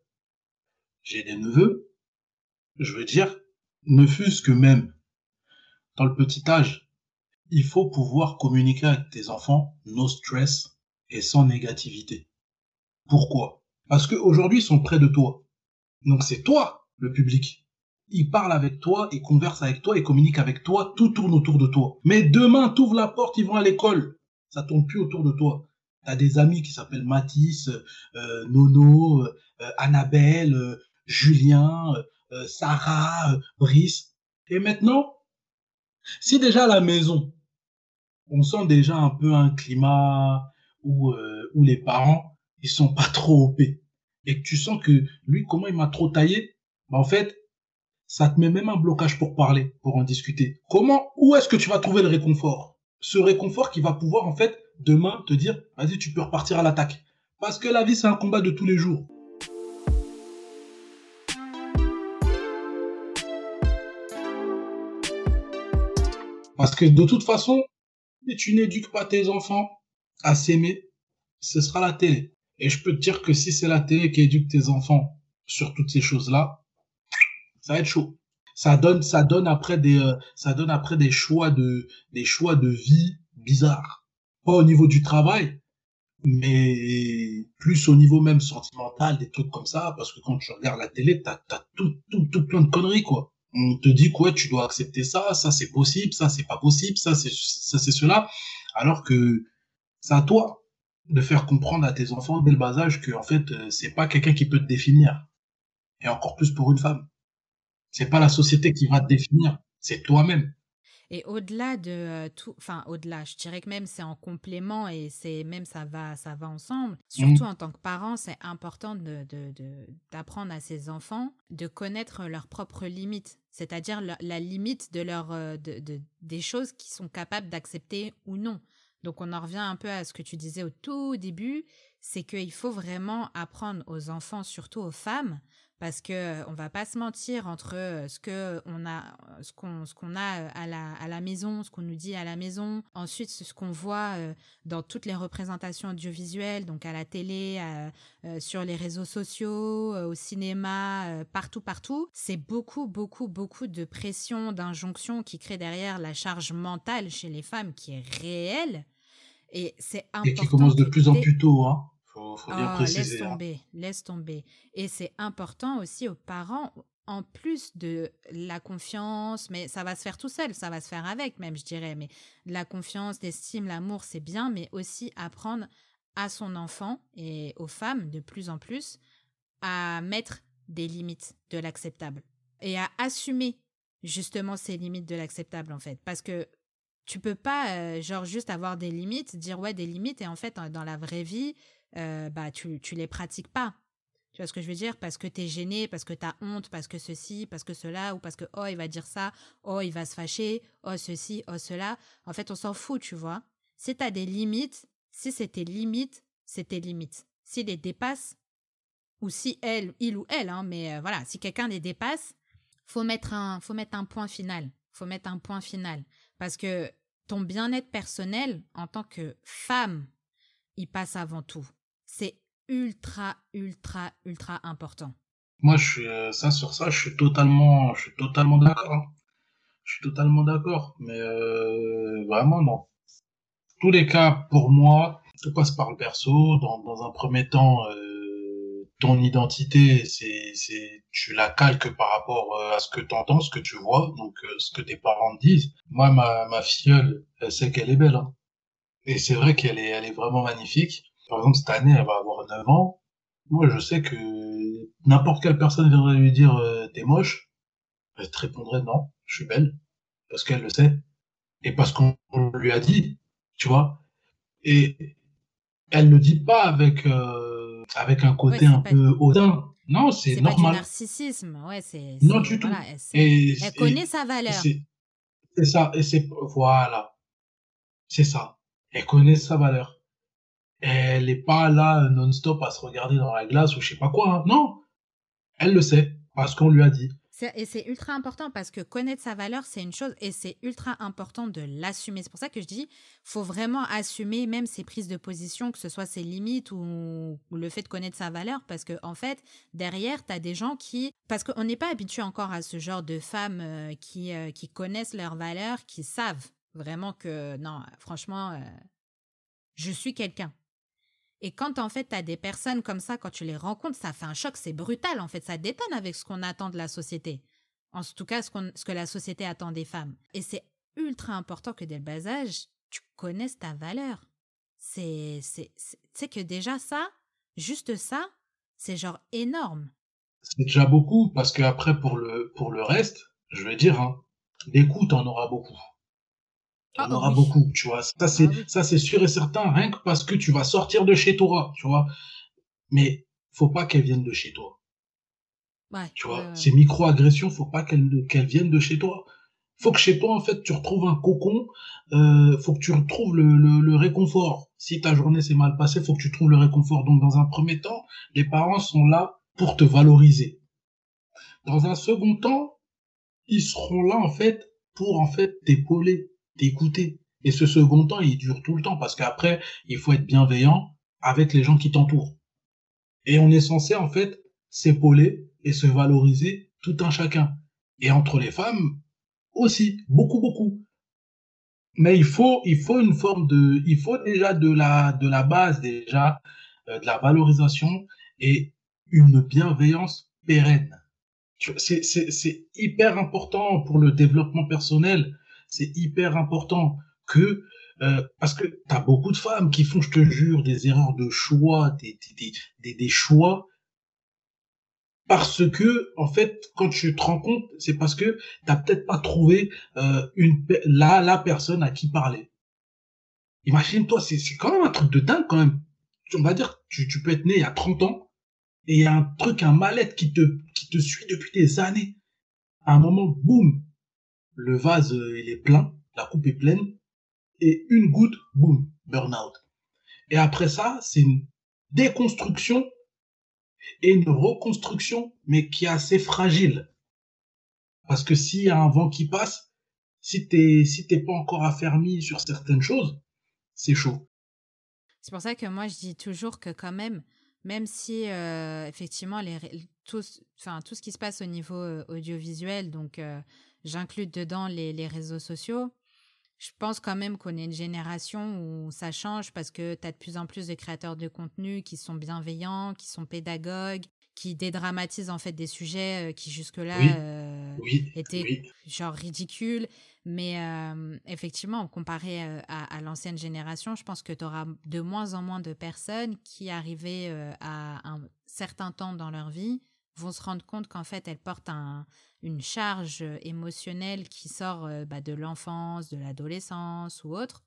j'ai des neveux. Je veux dire, ne fût-ce que même dans le petit âge, il faut pouvoir communiquer avec tes enfants no stress et sans négativité. Pourquoi? Parce qu'aujourd'hui, ils sont près de toi. Donc c'est toi, le public. Ils parlent avec toi, ils conversent avec toi, ils communiquent avec toi, tout tourne autour de toi. Mais demain, t'ouvres la porte, ils vont à l'école. Ça tourne plus autour de toi. T'as des amis qui s'appellent Mathis, euh, Nono, euh, Annabelle, euh, Julien, euh, Sarah, euh, Brice. Et maintenant, si déjà à la maison, on sent déjà un peu un climat où, euh, les parents, ils sont pas trop OP, et que tu sens que lui, comment il m'a trop taillé, bah en fait, ça te met même un blocage pour parler, pour en discuter. Comment, où est-ce que tu vas trouver le réconfort? Ce réconfort qui va pouvoir, en fait, demain te dire, vas-y, tu peux repartir à l'attaque. Parce que la vie, c'est un combat de tous les jours. Parce que de toute façon, si tu n'éduques pas tes enfants à s'aimer, ce sera la télé. Et je peux te dire que si c'est la télé qui éduque tes enfants sur toutes ces choses-là, ça va être chaud. Ça donne, ça donne après des, euh, ça donne après des choix de, des choix de vie bizarres. Pas au niveau du travail, mais plus au niveau même sentimental, des trucs comme ça, parce que quand tu regardes la télé, t'as, t'as tout, tout, tout plein de conneries, quoi on te dit quoi, tu dois accepter ça, ça c'est possible, ça c'est pas possible, ça c'est ça c'est cela, alors que c'est à toi de faire comprendre à tes enfants dès le bas âge que en fait euh, c'est pas quelqu'un qui peut te définir, et encore plus pour une femme. C'est pas la société qui va te définir, c'est toi-même. Et au-delà de euh, tout, enfin au-delà, je dirais que même c'est en complément et c'est même ça va, ça va ensemble. Surtout mmh. en tant que parent, c'est important de, d'apprendre à ses enfants de connaître leurs propres limites, c'est-à-dire la, limite de leur, euh, de, des choses qu'ils sont capables d'accepter ou non. Donc on en revient un peu à ce que tu disais au tout début, c'est qu'il faut vraiment apprendre aux enfants, surtout aux femmes, parce que euh, on va pas se mentir entre euh, ce que on a ce qu'on ce qu'on a euh, à la à la maison, ce qu'on nous dit à la maison, ensuite ce qu'on voit dans toutes les représentations audiovisuelles, donc à la télé, sur les réseaux sociaux, au cinéma, partout partout, c'est beaucoup beaucoup beaucoup de pression, d'injonction qui crée derrière la charge mentale chez les femmes qui est réelle. Et c'est important. Et qui commence de plus en plus tôt, hein. Faut, faut bien oh, préciser. Laisse hein. tomber, laisse tomber. Et c'est important aussi aux parents, en plus de la confiance, mais ça va se faire tout seul, ça va se faire avec même, je dirais. Mais la confiance, l'estime, l'amour, c'est bien, mais aussi apprendre à son enfant et aux femmes de plus en plus à mettre des limites de l'acceptable et à assumer justement ces limites de l'acceptable en fait. Parce que tu peux pas, euh, genre, juste avoir des limites, dire ouais, des limites, et en fait, dans la vraie vie, euh, bah, tu, tu les pratiques pas. Tu vois ce que je veux dire? Parce que tu es gêné, parce que tu as honte, parce que ceci, parce que cela, ou parce que, oh, il va dire ça, oh, il va se fâcher, oh, ceci, oh, cela. En fait, on s'en fout, tu vois. Si tu as des limites, si c'est tes limites, c'est tes limites. S'il les dépasse, ou si elle, il ou elle, hein, mais euh, voilà, si quelqu'un les dépasse, faut mettre un, faut mettre un point final. Faut mettre un point final. Parce que ton bien-être personnel en tant que femme, il passe avant tout. C'est ultra, ultra, ultra important. Moi, je suis euh, ça sur ça, je suis totalement, je suis totalement d'accord. Hein. Je suis totalement d'accord, mais euh, vraiment non. Tous les cas, pour moi, tout passe par le perso. Dans, un premier temps, euh, ton identité, c'est, tu la calques par rapport à ce que tu entends, ce que tu vois, donc ce que tes parents disent. Moi, ma, ma filleule, elle sait qu'elle est belle. Hein. Et c'est vrai qu'elle est, elle est vraiment magnifique. Par exemple, cette année, elle va avoir 9 ans. Moi, je sais que n'importe quelle personne viendrait lui dire euh, t'es moche, elle te répondrait non, je suis belle, parce qu'elle le sait et parce qu'on lui a dit, tu vois. Et elle le dit pas avec euh, avec un côté un peu hautain. Non, c'est normal. Pas du narcissisme, ouais, c'est. Non du tout. elle, elle connaît sa valeur. C'est ça, et c'est voilà, c'est ça. Elle connaît sa valeur elle n'est pas là non-stop à se regarder dans la glace ou je sais pas quoi. Hein. Non, elle le sait parce qu'on lui a dit. Et c'est ultra important parce que connaître sa valeur, c'est une chose et c'est ultra important de l'assumer. C'est pour ça que je dis, faut vraiment assumer même ses prises de position, que ce soit ses limites ou, le fait de connaître sa valeur parce que en fait, derrière, tu as des gens qui... Parce qu'on n'est pas habitué encore à ce genre de femmes euh, qui, euh, qui connaissent leur valeur, qui savent vraiment que, non, franchement, euh, je suis quelqu'un. Et quand en fait tu as des personnes comme ça, quand tu les rencontres, ça fait un choc, c'est brutal en fait, ça détonne avec ce qu'on attend de la société. En tout cas, ce, que la société attend des femmes. Et c'est ultra important que dès le bas âge, tu connaisses ta valeur. C'est, c'est, que déjà ça, juste ça, c'est genre énorme. C'est déjà beaucoup parce que après pour le pour le reste, je vais dire, hein, des coups, t'en auras beaucoup. T'en Ah, auras oui. beaucoup, tu vois. Ça, c'est, Ah oui. ça, c'est sûr et certain, rien que parce que tu vas sortir de chez toi, tu vois. Mais faut pas qu'elles viennent de chez toi. Ouais, Tu vois, ces micro-agressions, faut pas qu'elles qu'elles viennent de chez toi. Faut que chez toi, en fait, tu retrouves un cocon. Euh, faut que tu retrouves le, le, le réconfort. Si ta journée s'est mal passée, faut que tu trouves le réconfort. Donc, dans un premier temps, les parents sont là pour te valoriser. Dans un second temps, ils seront là, en fait, pour, en fait, t'épauler, t'écouter. Et ce second temps, il dure tout le temps parce qu'après, il faut être bienveillant avec les gens qui t'entourent. Et on est censé, en fait, s'épauler et se valoriser tout un chacun. Et entre les femmes aussi, beaucoup, beaucoup. Mais il faut, il faut une forme de, il faut déjà de la, de la base, déjà, euh, de la valorisation et une bienveillance pérenne. C'est hyper important pour le développement personnel. C'est hyper important que, euh, parce que t'as beaucoup de femmes qui font, je te jure, des erreurs de choix, des, des, des, des, choix parce que en fait quand tu te rends compte c'est parce que t'as peut-être pas trouvé euh, une la la personne à qui parler. Imagine-toi c'est c'est quand même un truc de dingue quand même. On va dire tu tu peux être né il y a 30 ans et il y a un truc un mal-être qui te qui te suit depuis des années. À un moment boum le vase euh, il est plein la coupe est pleine et une goutte boum burn-out et après ça c'est une déconstruction et une reconstruction, mais qui est assez fragile. Parce que s'il y a un vent qui passe, si t'es si pas encore affermi sur certaines choses, c'est chaud. C'est pour ça que moi, je dis toujours que quand même, même si euh, effectivement les, tout, enfin, tout ce qui se passe au niveau euh, audiovisuel, donc j'inclus dedans les, les réseaux sociaux, je pense quand même qu'on est une génération où ça change parce que tu as de plus en plus de créateurs de contenu qui sont bienveillants, qui sont pédagogues, qui dédramatisent en fait des sujets euh, qui jusque-là Oui. euh, Oui, étaient oui, genre ridicule. Mais euh, effectivement, comparé à, à l'ancienne génération, je pense que tu auras de moins en moins de personnes qui, arrivées euh, à un certain temps dans leur vie, vont se rendre compte qu'en fait, elles portent un, une charge émotionnelle qui sort euh, bah, de l'enfance, de l'adolescence ou autre.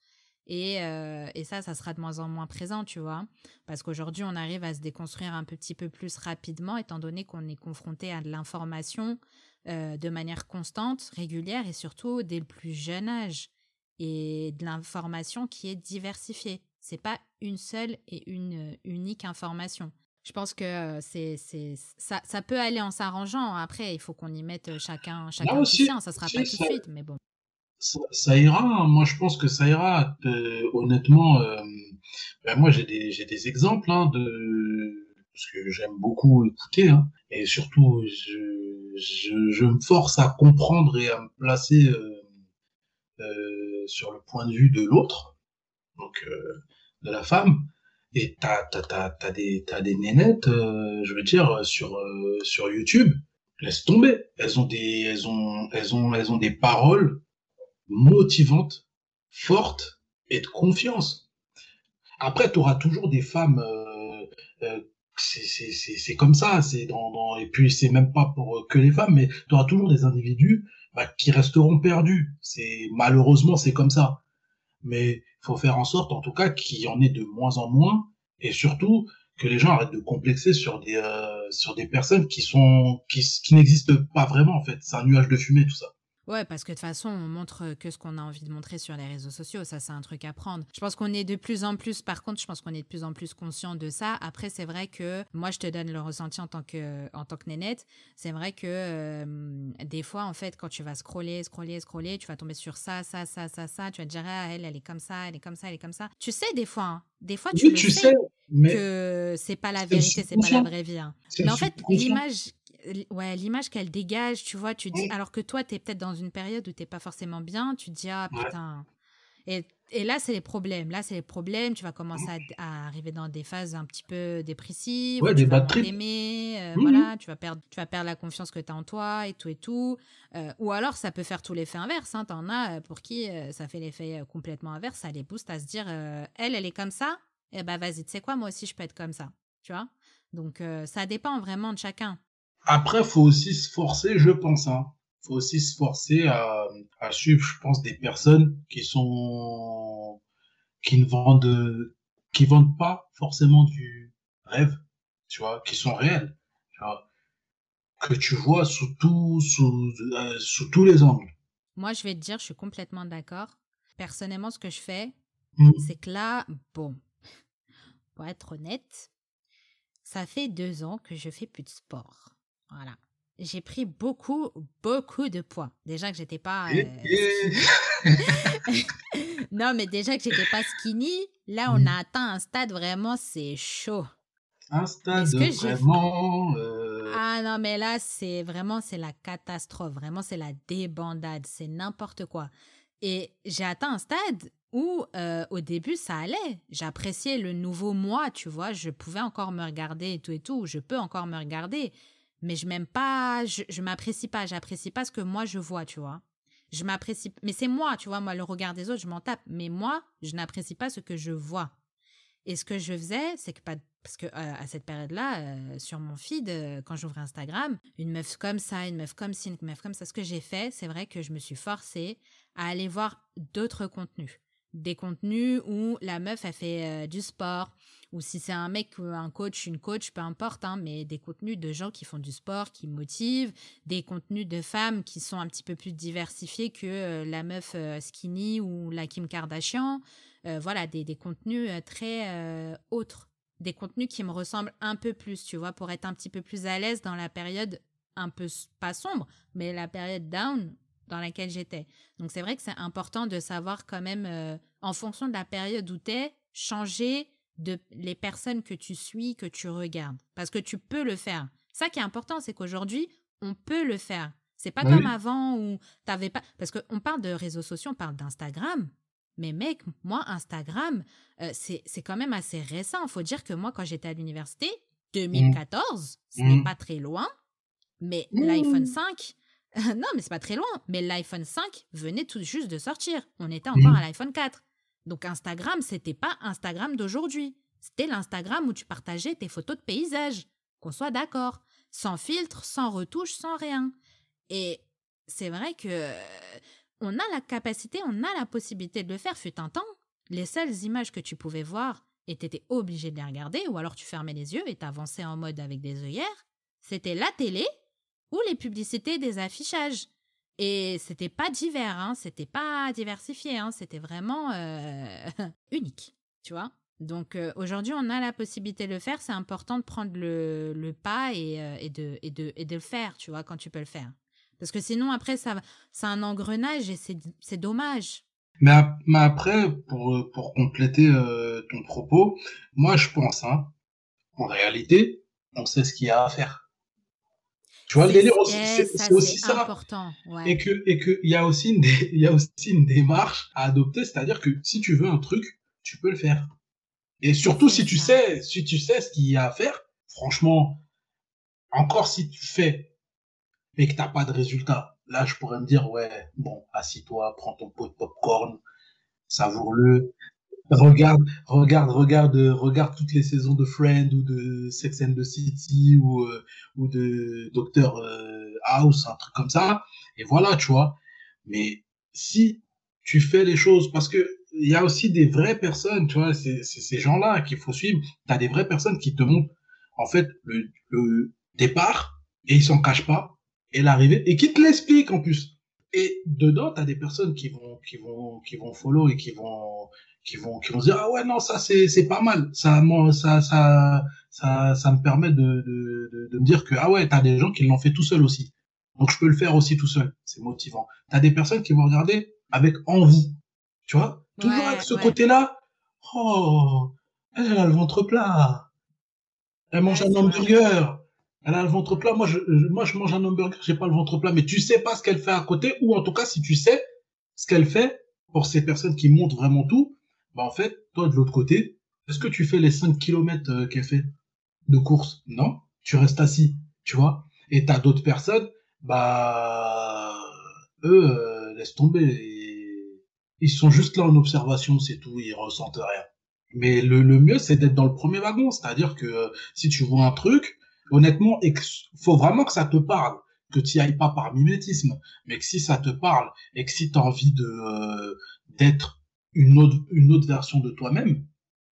Et, euh, et ça, ça sera de moins en moins présent, tu vois. Parce qu'aujourd'hui, on arrive à se déconstruire un petit peu plus rapidement, étant donné qu'on est confronté à de l'information euh, de manière constante, régulière et surtout dès le plus jeune âge. Et de l'information qui est diversifiée. C'est pas une seule et une euh, unique information. Je pense que c'est, c'est, ça, ça peut aller en s'arrangeant. Après, il faut qu'on y mette chacun, chacun aussi, sien. Ça sera pas tout de suite, mais bon. ça, ça ira. hein. Moi, je pense que ça ira. Euh, honnêtement, euh, ben moi, j'ai des j'ai des exemples hein, de parce que j'aime beaucoup écouter hein, et surtout, je, je je me force à comprendre et à me placer euh, sur le point de vue de l'autre, donc de la femme. Et t'as t'as t'as t'as des t'as des nénettes, euh, je veux dire sur euh, sur YouTube. Laisse tomber. Elles ont des elles ont elles ont elles ont des paroles motivantes, fortes et de confiance. Après, tu auras toujours des femmes. Euh, euh, c'est c'est c'est c'est comme ça. C'est dans dans et puis c'est même pas pour euh, que les femmes, mais tu auras toujours des individus bah, qui resteront perdus. C'est malheureusement c'est comme ça. Mais faut faire en sorte, en tout cas, qu'il y en ait de moins en moins, et surtout que les gens arrêtent de complexer sur des euh, sur des personnes qui sont qui qui n'existent pas vraiment en fait. C'est un nuage de fumée tout ça. Ouais, parce que de toute façon, on montre que ce qu'on a envie de montrer sur les réseaux sociaux. Ça, c'est un truc à prendre. Je pense qu'on est de plus en plus, par contre, je pense qu'on est de plus en plus conscient de ça. Après, c'est vrai que moi, je te donne le ressenti en tant que, en tant que nénette. C'est vrai que euh, des fois, en fait, quand tu vas scroller, scroller, scroller, tu vas tomber sur ça, ça, ça, ça, ça. Tu vas te dire, ah, elle, elle est comme ça, elle est comme ça, elle est comme ça. Tu sais, des fois, hein, des fois, tu oui, le tu sais, sais, mais que c'est pas la vérité, c'est pas la vraie vie. hein. Mais en fait, l'image, ouais, l'image qu'elle dégage, tu vois, tu dis, alors que toi, tu es peut-être dans une période où t'es pas forcément bien, tu te dis, ah putain. Et, et là, c'est les problèmes. Là, c'est les problèmes. Tu vas commencer à, à arriver dans des phases un petit peu dépressives. Ouais, des tu bad trips. euh, Mhm. Voilà, tu vas, perdre, tu vas perdre la confiance que tu as en toi et tout et tout. Euh, ou alors, ça peut faire tout l'effet inverse. Hein. T'en as euh, pour qui euh, ça fait l'effet complètement inverse. Ça les booste à se dire, elle, elle est comme ça. Eh ben, vas-y, tu sais quoi, moi aussi, je peux être comme ça. Tu vois Donc, ça dépend vraiment de chacun. Après, faut aussi se forcer, je pense. Hein. faut aussi se forcer à, à suivre, je pense, des personnes qui sont qui ne vendent qui vendent pas forcément du rêve, tu vois, qui sont réels, tu vois, que tu vois sous tout sous euh, sous tous les angles. Moi, je vais te dire, je suis complètement d'accord. Personnellement, ce que je fais, Mm. c'est que là, bon, pour être honnête, ça fait deux ans que je fais plus de sport. Voilà. J'ai pris beaucoup, beaucoup de poids. Déjà que j'étais pas. Et- euh, et- non, mais déjà que j'étais pas skinny, là, on Mm. a atteint un stade vraiment, c'est chaud. un stade vraiment euh, Ah non, mais là, c'est vraiment, c'est la catastrophe. Vraiment, c'est la débandade. C'est n'importe quoi. Et j'ai atteint un stade où, euh, au début, ça allait. J'appréciais le nouveau moi, tu vois. Je pouvais encore me regarder et tout et tout. Je peux encore me regarder. Mais je m'aime pas, je, je m'apprécie pas. J'apprécie pas ce que moi, je vois, tu vois. Je m'apprécie. Mais c'est moi, tu vois. Moi, le regard des autres, je m'en tape. Mais moi, je n'apprécie pas ce que je vois. Et ce que je faisais, c'est que pas parce que euh, à cette période-là, euh, sur mon feed, euh, quand j'ouvrais Instagram, une meuf comme ça, une meuf comme ci, une meuf comme ça, ce que j'ai fait, c'est vrai que je me suis forcée à aller voir d'autres contenus. Des contenus où la meuf a fait du sport, ou si c'est un mec ou un coach, une coach, peu importe, hein, mais des contenus de gens qui font du sport, qui motivent, des contenus de femmes qui sont un petit peu plus diversifiés que euh, la meuf euh, skinny ou la Kim Kardashian. Euh, voilà, des, des contenus euh, très euh, autres, des contenus qui me ressemblent un peu plus, tu vois, pour être un petit peu plus à l'aise dans la période un peu pas sombre, mais la période down dans laquelle j'étais. Donc c'est vrai que c'est important de savoir quand même, euh, en fonction de la période où tu es, changer de les personnes que tu suis, que tu regardes. Parce que tu peux le faire. Ça qui est important, c'est qu'aujourd'hui, on peut le faire. C'est pas Bah comme avant où t'avais pas. Parce qu'on parle de réseaux sociaux, on parle d'Instagram. Mais mec, moi, Instagram, euh, c'est quand même assez récent. Il faut dire que moi, quand j'étais à l'université, 2014, ce n'est Mm. pas très loin, mais Mm. l'iPhone 5, non, mais c'est pas très loin, mais l'iPhone 5 venait tout juste de sortir. On était encore Mm. à l'iPhone 4. Donc Instagram, c'était pas Instagram d'aujourd'hui. C'était l'Instagram où tu partageais tes photos de paysages, qu'on soit d'accord, sans filtre, sans retouche, sans rien. Et c'est vrai que on a la capacité, on a la possibilité de le faire. Fut un temps, les seules images que tu pouvais voir et t'étais obligé de les regarder, ou alors tu fermais les yeux et t'avançais en mode avec des œillères, c'était la télé ou les publicités des affichages. Et c'était pas divers, hein, c'était pas diversifié, hein, c'était vraiment euh, unique, tu vois. Donc euh, aujourd'hui, on a la possibilité de le faire. C'est important de prendre le, le pas et, euh, et, de, et, de, et de le faire, tu vois, quand tu peux le faire. Parce que sinon, après, ça, c'est un engrenage et c'est dommage. Mais, mais après, pour, pour compléter ton propos, moi je pense, hein, en réalité, on sait ce qu'il y a à faire. Tu vois, le C'est- délire aussi, eh, c'est ça, c'est aussi ça. important. Ouais. Et que, et que, il y a aussi une, il y a aussi une démarche à adopter, c'est-à-dire que si tu veux un truc, tu peux le faire. Et surtout si tu ça. sais, si tu sais ce qu'il y a à faire, franchement, encore si tu fais, mais que t'as pas de résultat, là, je pourrais me dire, ouais, bon, assis-toi, prends ton pot de popcorn, savoure-le, regarde, regarde, regarde, euh, regarde toutes les saisons de Friends ou de Sex and the City ou, euh, ou de Doctor euh, House, un truc comme ça, et voilà, tu vois. Mais si tu fais les choses, parce que il y a aussi des vraies personnes, tu vois, c'est ces gens-là qu'il faut suivre. T'as des vraies personnes qui te montrent, en fait, le, le départ, et ils s'en cachent pas, et l'arrivée, et qui te l'expliquent en plus. Et dedans, t'as des personnes qui vont, qui vont, qui vont follow et qui vont, qui vont, qui vont se dire, ah ouais, non, ça, c'est, c'est pas mal. Ça, moi, ça, ça, ça, ça me permet de, de, de, de me dire que, ah ouais, t'as des gens qui l'ont fait tout seul aussi. Donc, je peux le faire aussi tout seul. C'est motivant. T'as des personnes qui vont regarder avec envie. Tu vois? Toujours Ouais, avec ce ouais. côté-là. Oh, elle, a le ventre plat. Elle mange Ouais, un hamburger. Elle a le ventre plat. Moi, je, je- moi, je mange un hamburger. J'ai pas le ventre plat. Mais tu sais pas ce qu'elle fait à côté. Ou en tout cas, si tu sais ce qu'elle fait pour ces personnes qui montrent vraiment tout, bah, en fait, toi, de l'autre côté, est-ce que tu fais les 5 km qu'elle fait de course? Non. Tu restes assis. Tu vois? Et t'as d'autres personnes, bah, eux, euh, laisse tomber. Ils- sont juste là en observation, c'est tout. Ils ressentent rien. Mais le, mieux, c'est d'être dans le premier wagon. C'est-à-dire que euh, si tu vois un truc, honnêtement, faut vraiment que ça te parle. que tu ailles pas par mimétisme, mais que si ça te parle et que si tu envie de euh, d'être une autre, une autre version de toi-même,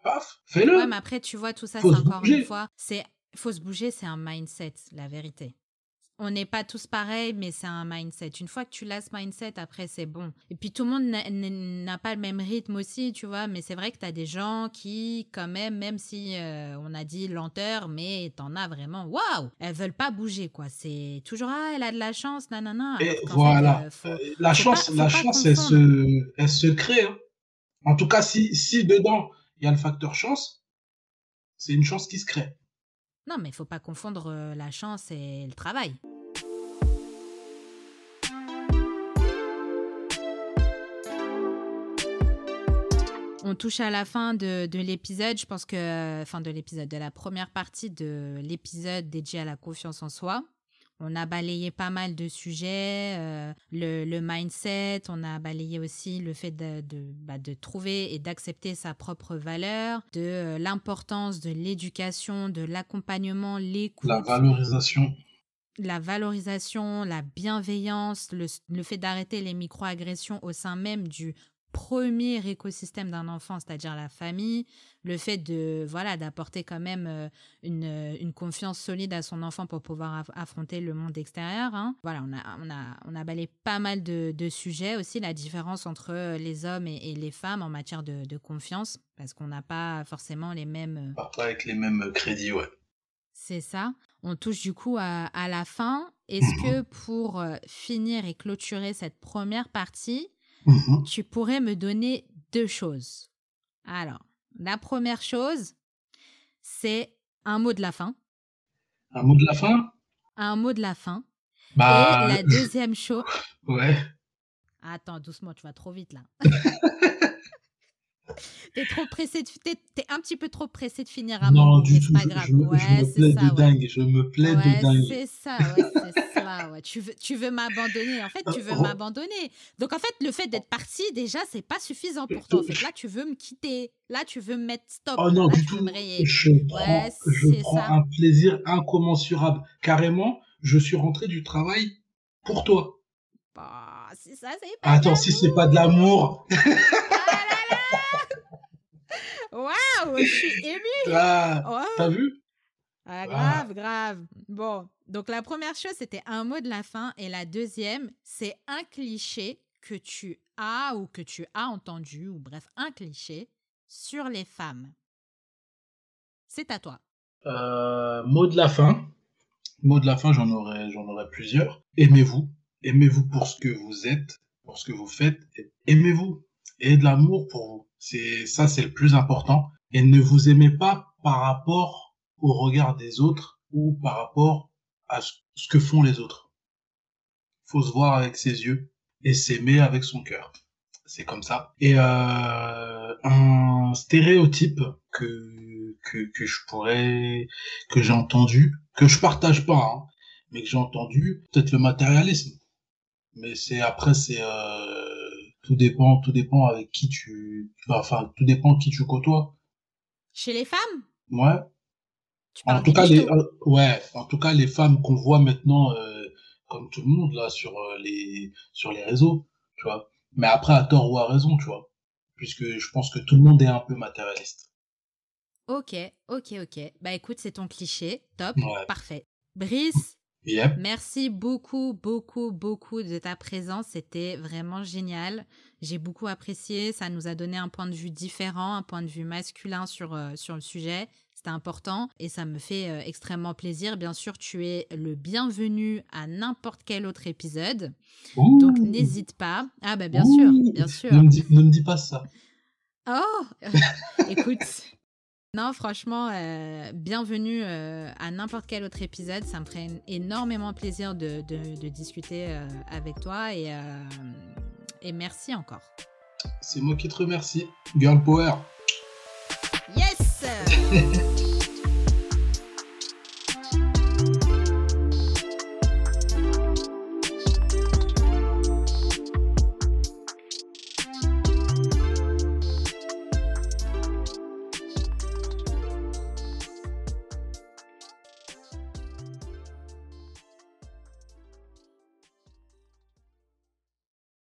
paf, fais-le. Ouais, mais après, tu vois, tout ça, c'est encore une fois, c'est faut se bouger, c'est un mindset, la vérité on n'est pas tous pareils, mais c'est un mindset. Une fois que tu l'as ce mindset, après, c'est bon. Et puis, tout le monde n'a pas le même rythme aussi, tu vois. Mais c'est vrai que tu as des gens qui, quand même, même si euh, on a dit lenteur, mais t'en as vraiment, waouh, elles veulent pas bouger, quoi. C'est toujours, ah, elle a de la chance, nanana. Et voilà. Euh, la chance, la chance, elle se, elle se crée. Hein. En tout cas, si, si dedans, il y a le facteur chance, c'est une chance qui se crée. Non, mais il faut pas confondre la chance et le travail. On touche à la fin de, l'épisode. Je pense que, fin de l'épisode, de la première partie de l'épisode dédié à la confiance en soi. On a balayé pas mal de sujets, euh, le, mindset, on a balayé aussi le fait de, bah, trouver et d'accepter sa propre valeur, de euh, l'importance de l'éducation, de l'accompagnement, l'écoute. La valorisation la valorisation, la bienveillance, le, le fait d'arrêter les microagressions au sein même du premier écosystème d'un enfant, c'est-à-dire la famille, le fait de voilà d'apporter quand même euh, une, une, confiance solide à son enfant pour pouvoir affronter le monde extérieur. Hein. Voilà, on a, on, a, on a balayé pas mal de, de, sujets aussi, la différence entre les hommes et, les femmes en matière de, de confiance, parce qu'on n'a pas forcément les mêmes... Euh, pas avec les mêmes crédits, ouais. C'est ça. On touche du coup à, à la fin. Est-ce que pour euh, finir et clôturer cette première partie, Mhm. Tu pourrais me donner deux choses. Alors, la première chose, c'est un mot de la fin. Un mot de la fin? Un mot de la fin. Bah... Et la deuxième chose. ouais. Attends, doucement, tu vas trop vite là. T'es trop pressé, de... t'es, un petit peu trop pressé de finir un non, du tout, pas grave. Je, ouais, je me plais ça, de dingue, je me plais de dingue. C'est ça, ouais, c'est ça, ouais. Tu veux, tu veux m'abandonner. En fait, tu veux oh. m'abandonner. Donc, en fait, le fait d'être parti, déjà, c'est pas suffisant pour toi. En fait, là, tu veux me quitter. Là, tu veux me mettre stop. Oh non, du tout. Je prends, je prends un plaisir incommensurable. Carrément, je suis rentré du travail pour toi. Bah, c'est ça, c'est pas Attends, si c'est pas de l'amour. Waouh, je suis émue. Ah, T'as vu? Ah, Grave, grave. Bon, donc la première chose, c'était un mot de la fin. Et la deuxième, c'est un cliché que tu as ou que tu as entendu, ou bref, un cliché sur les femmes. C'est à toi. Euh, mot de la fin. Mot de la fin, j'en aurais, j'en aurais plusieurs. Aimez-vous. Aimez-vous pour ce que vous êtes, pour ce que vous faites. Aimez-vous. Et de l'amour pour vous. C'est ça, c'est le plus important. Et ne vous aimez pas par rapport au regard des autres ou par rapport à ce que font les autres. Faut se voir avec ses yeux et s'aimer avec son cœur. C'est comme ça. Et euh, un stéréotype que, que que je pourrais que j'ai entendu, que je partage pas, hein, mais que j'ai entendu, peut-être le matérialisme. Mais c'est après c'est euh, tout dépend, tout dépend avec qui tu, enfin, tout dépend qui tu côtoies. Chez les femmes? Ouais. en tout cas, les, euh, ouais, en tout cas, les femmes qu'on voit maintenant, euh, comme tout le monde là, sur euh, les, sur les réseaux, tu vois. Mais après, à tort ou à raison, tu vois. Puisque je pense que tout le monde est un peu matérialiste. Ok, ok, ok. Bah écoute, c'est ton cliché. Top. Parfait. Brice, Merci beaucoup, beaucoup, beaucoup de ta présence. C'était vraiment génial. J'ai beaucoup apprécié. Ça nous a donné un point de vue différent, un point de vue masculin sur, euh, sur le sujet. C'était important et ça me fait euh, extrêmement plaisir. Bien sûr, tu es le bienvenu à n'importe quel autre épisode. Donc n'hésite pas. Ah bah bien sûr, bien sûr. Ne me, dis, ne me dis pas ça. Oh, écoute. Non, franchement, euh, bienvenue euh, à n'importe quel autre épisode. Ça me ferait énormément plaisir de, discuter euh, avec toi et, et merci encore. C'est moi qui te remercie. Girl Power. Yes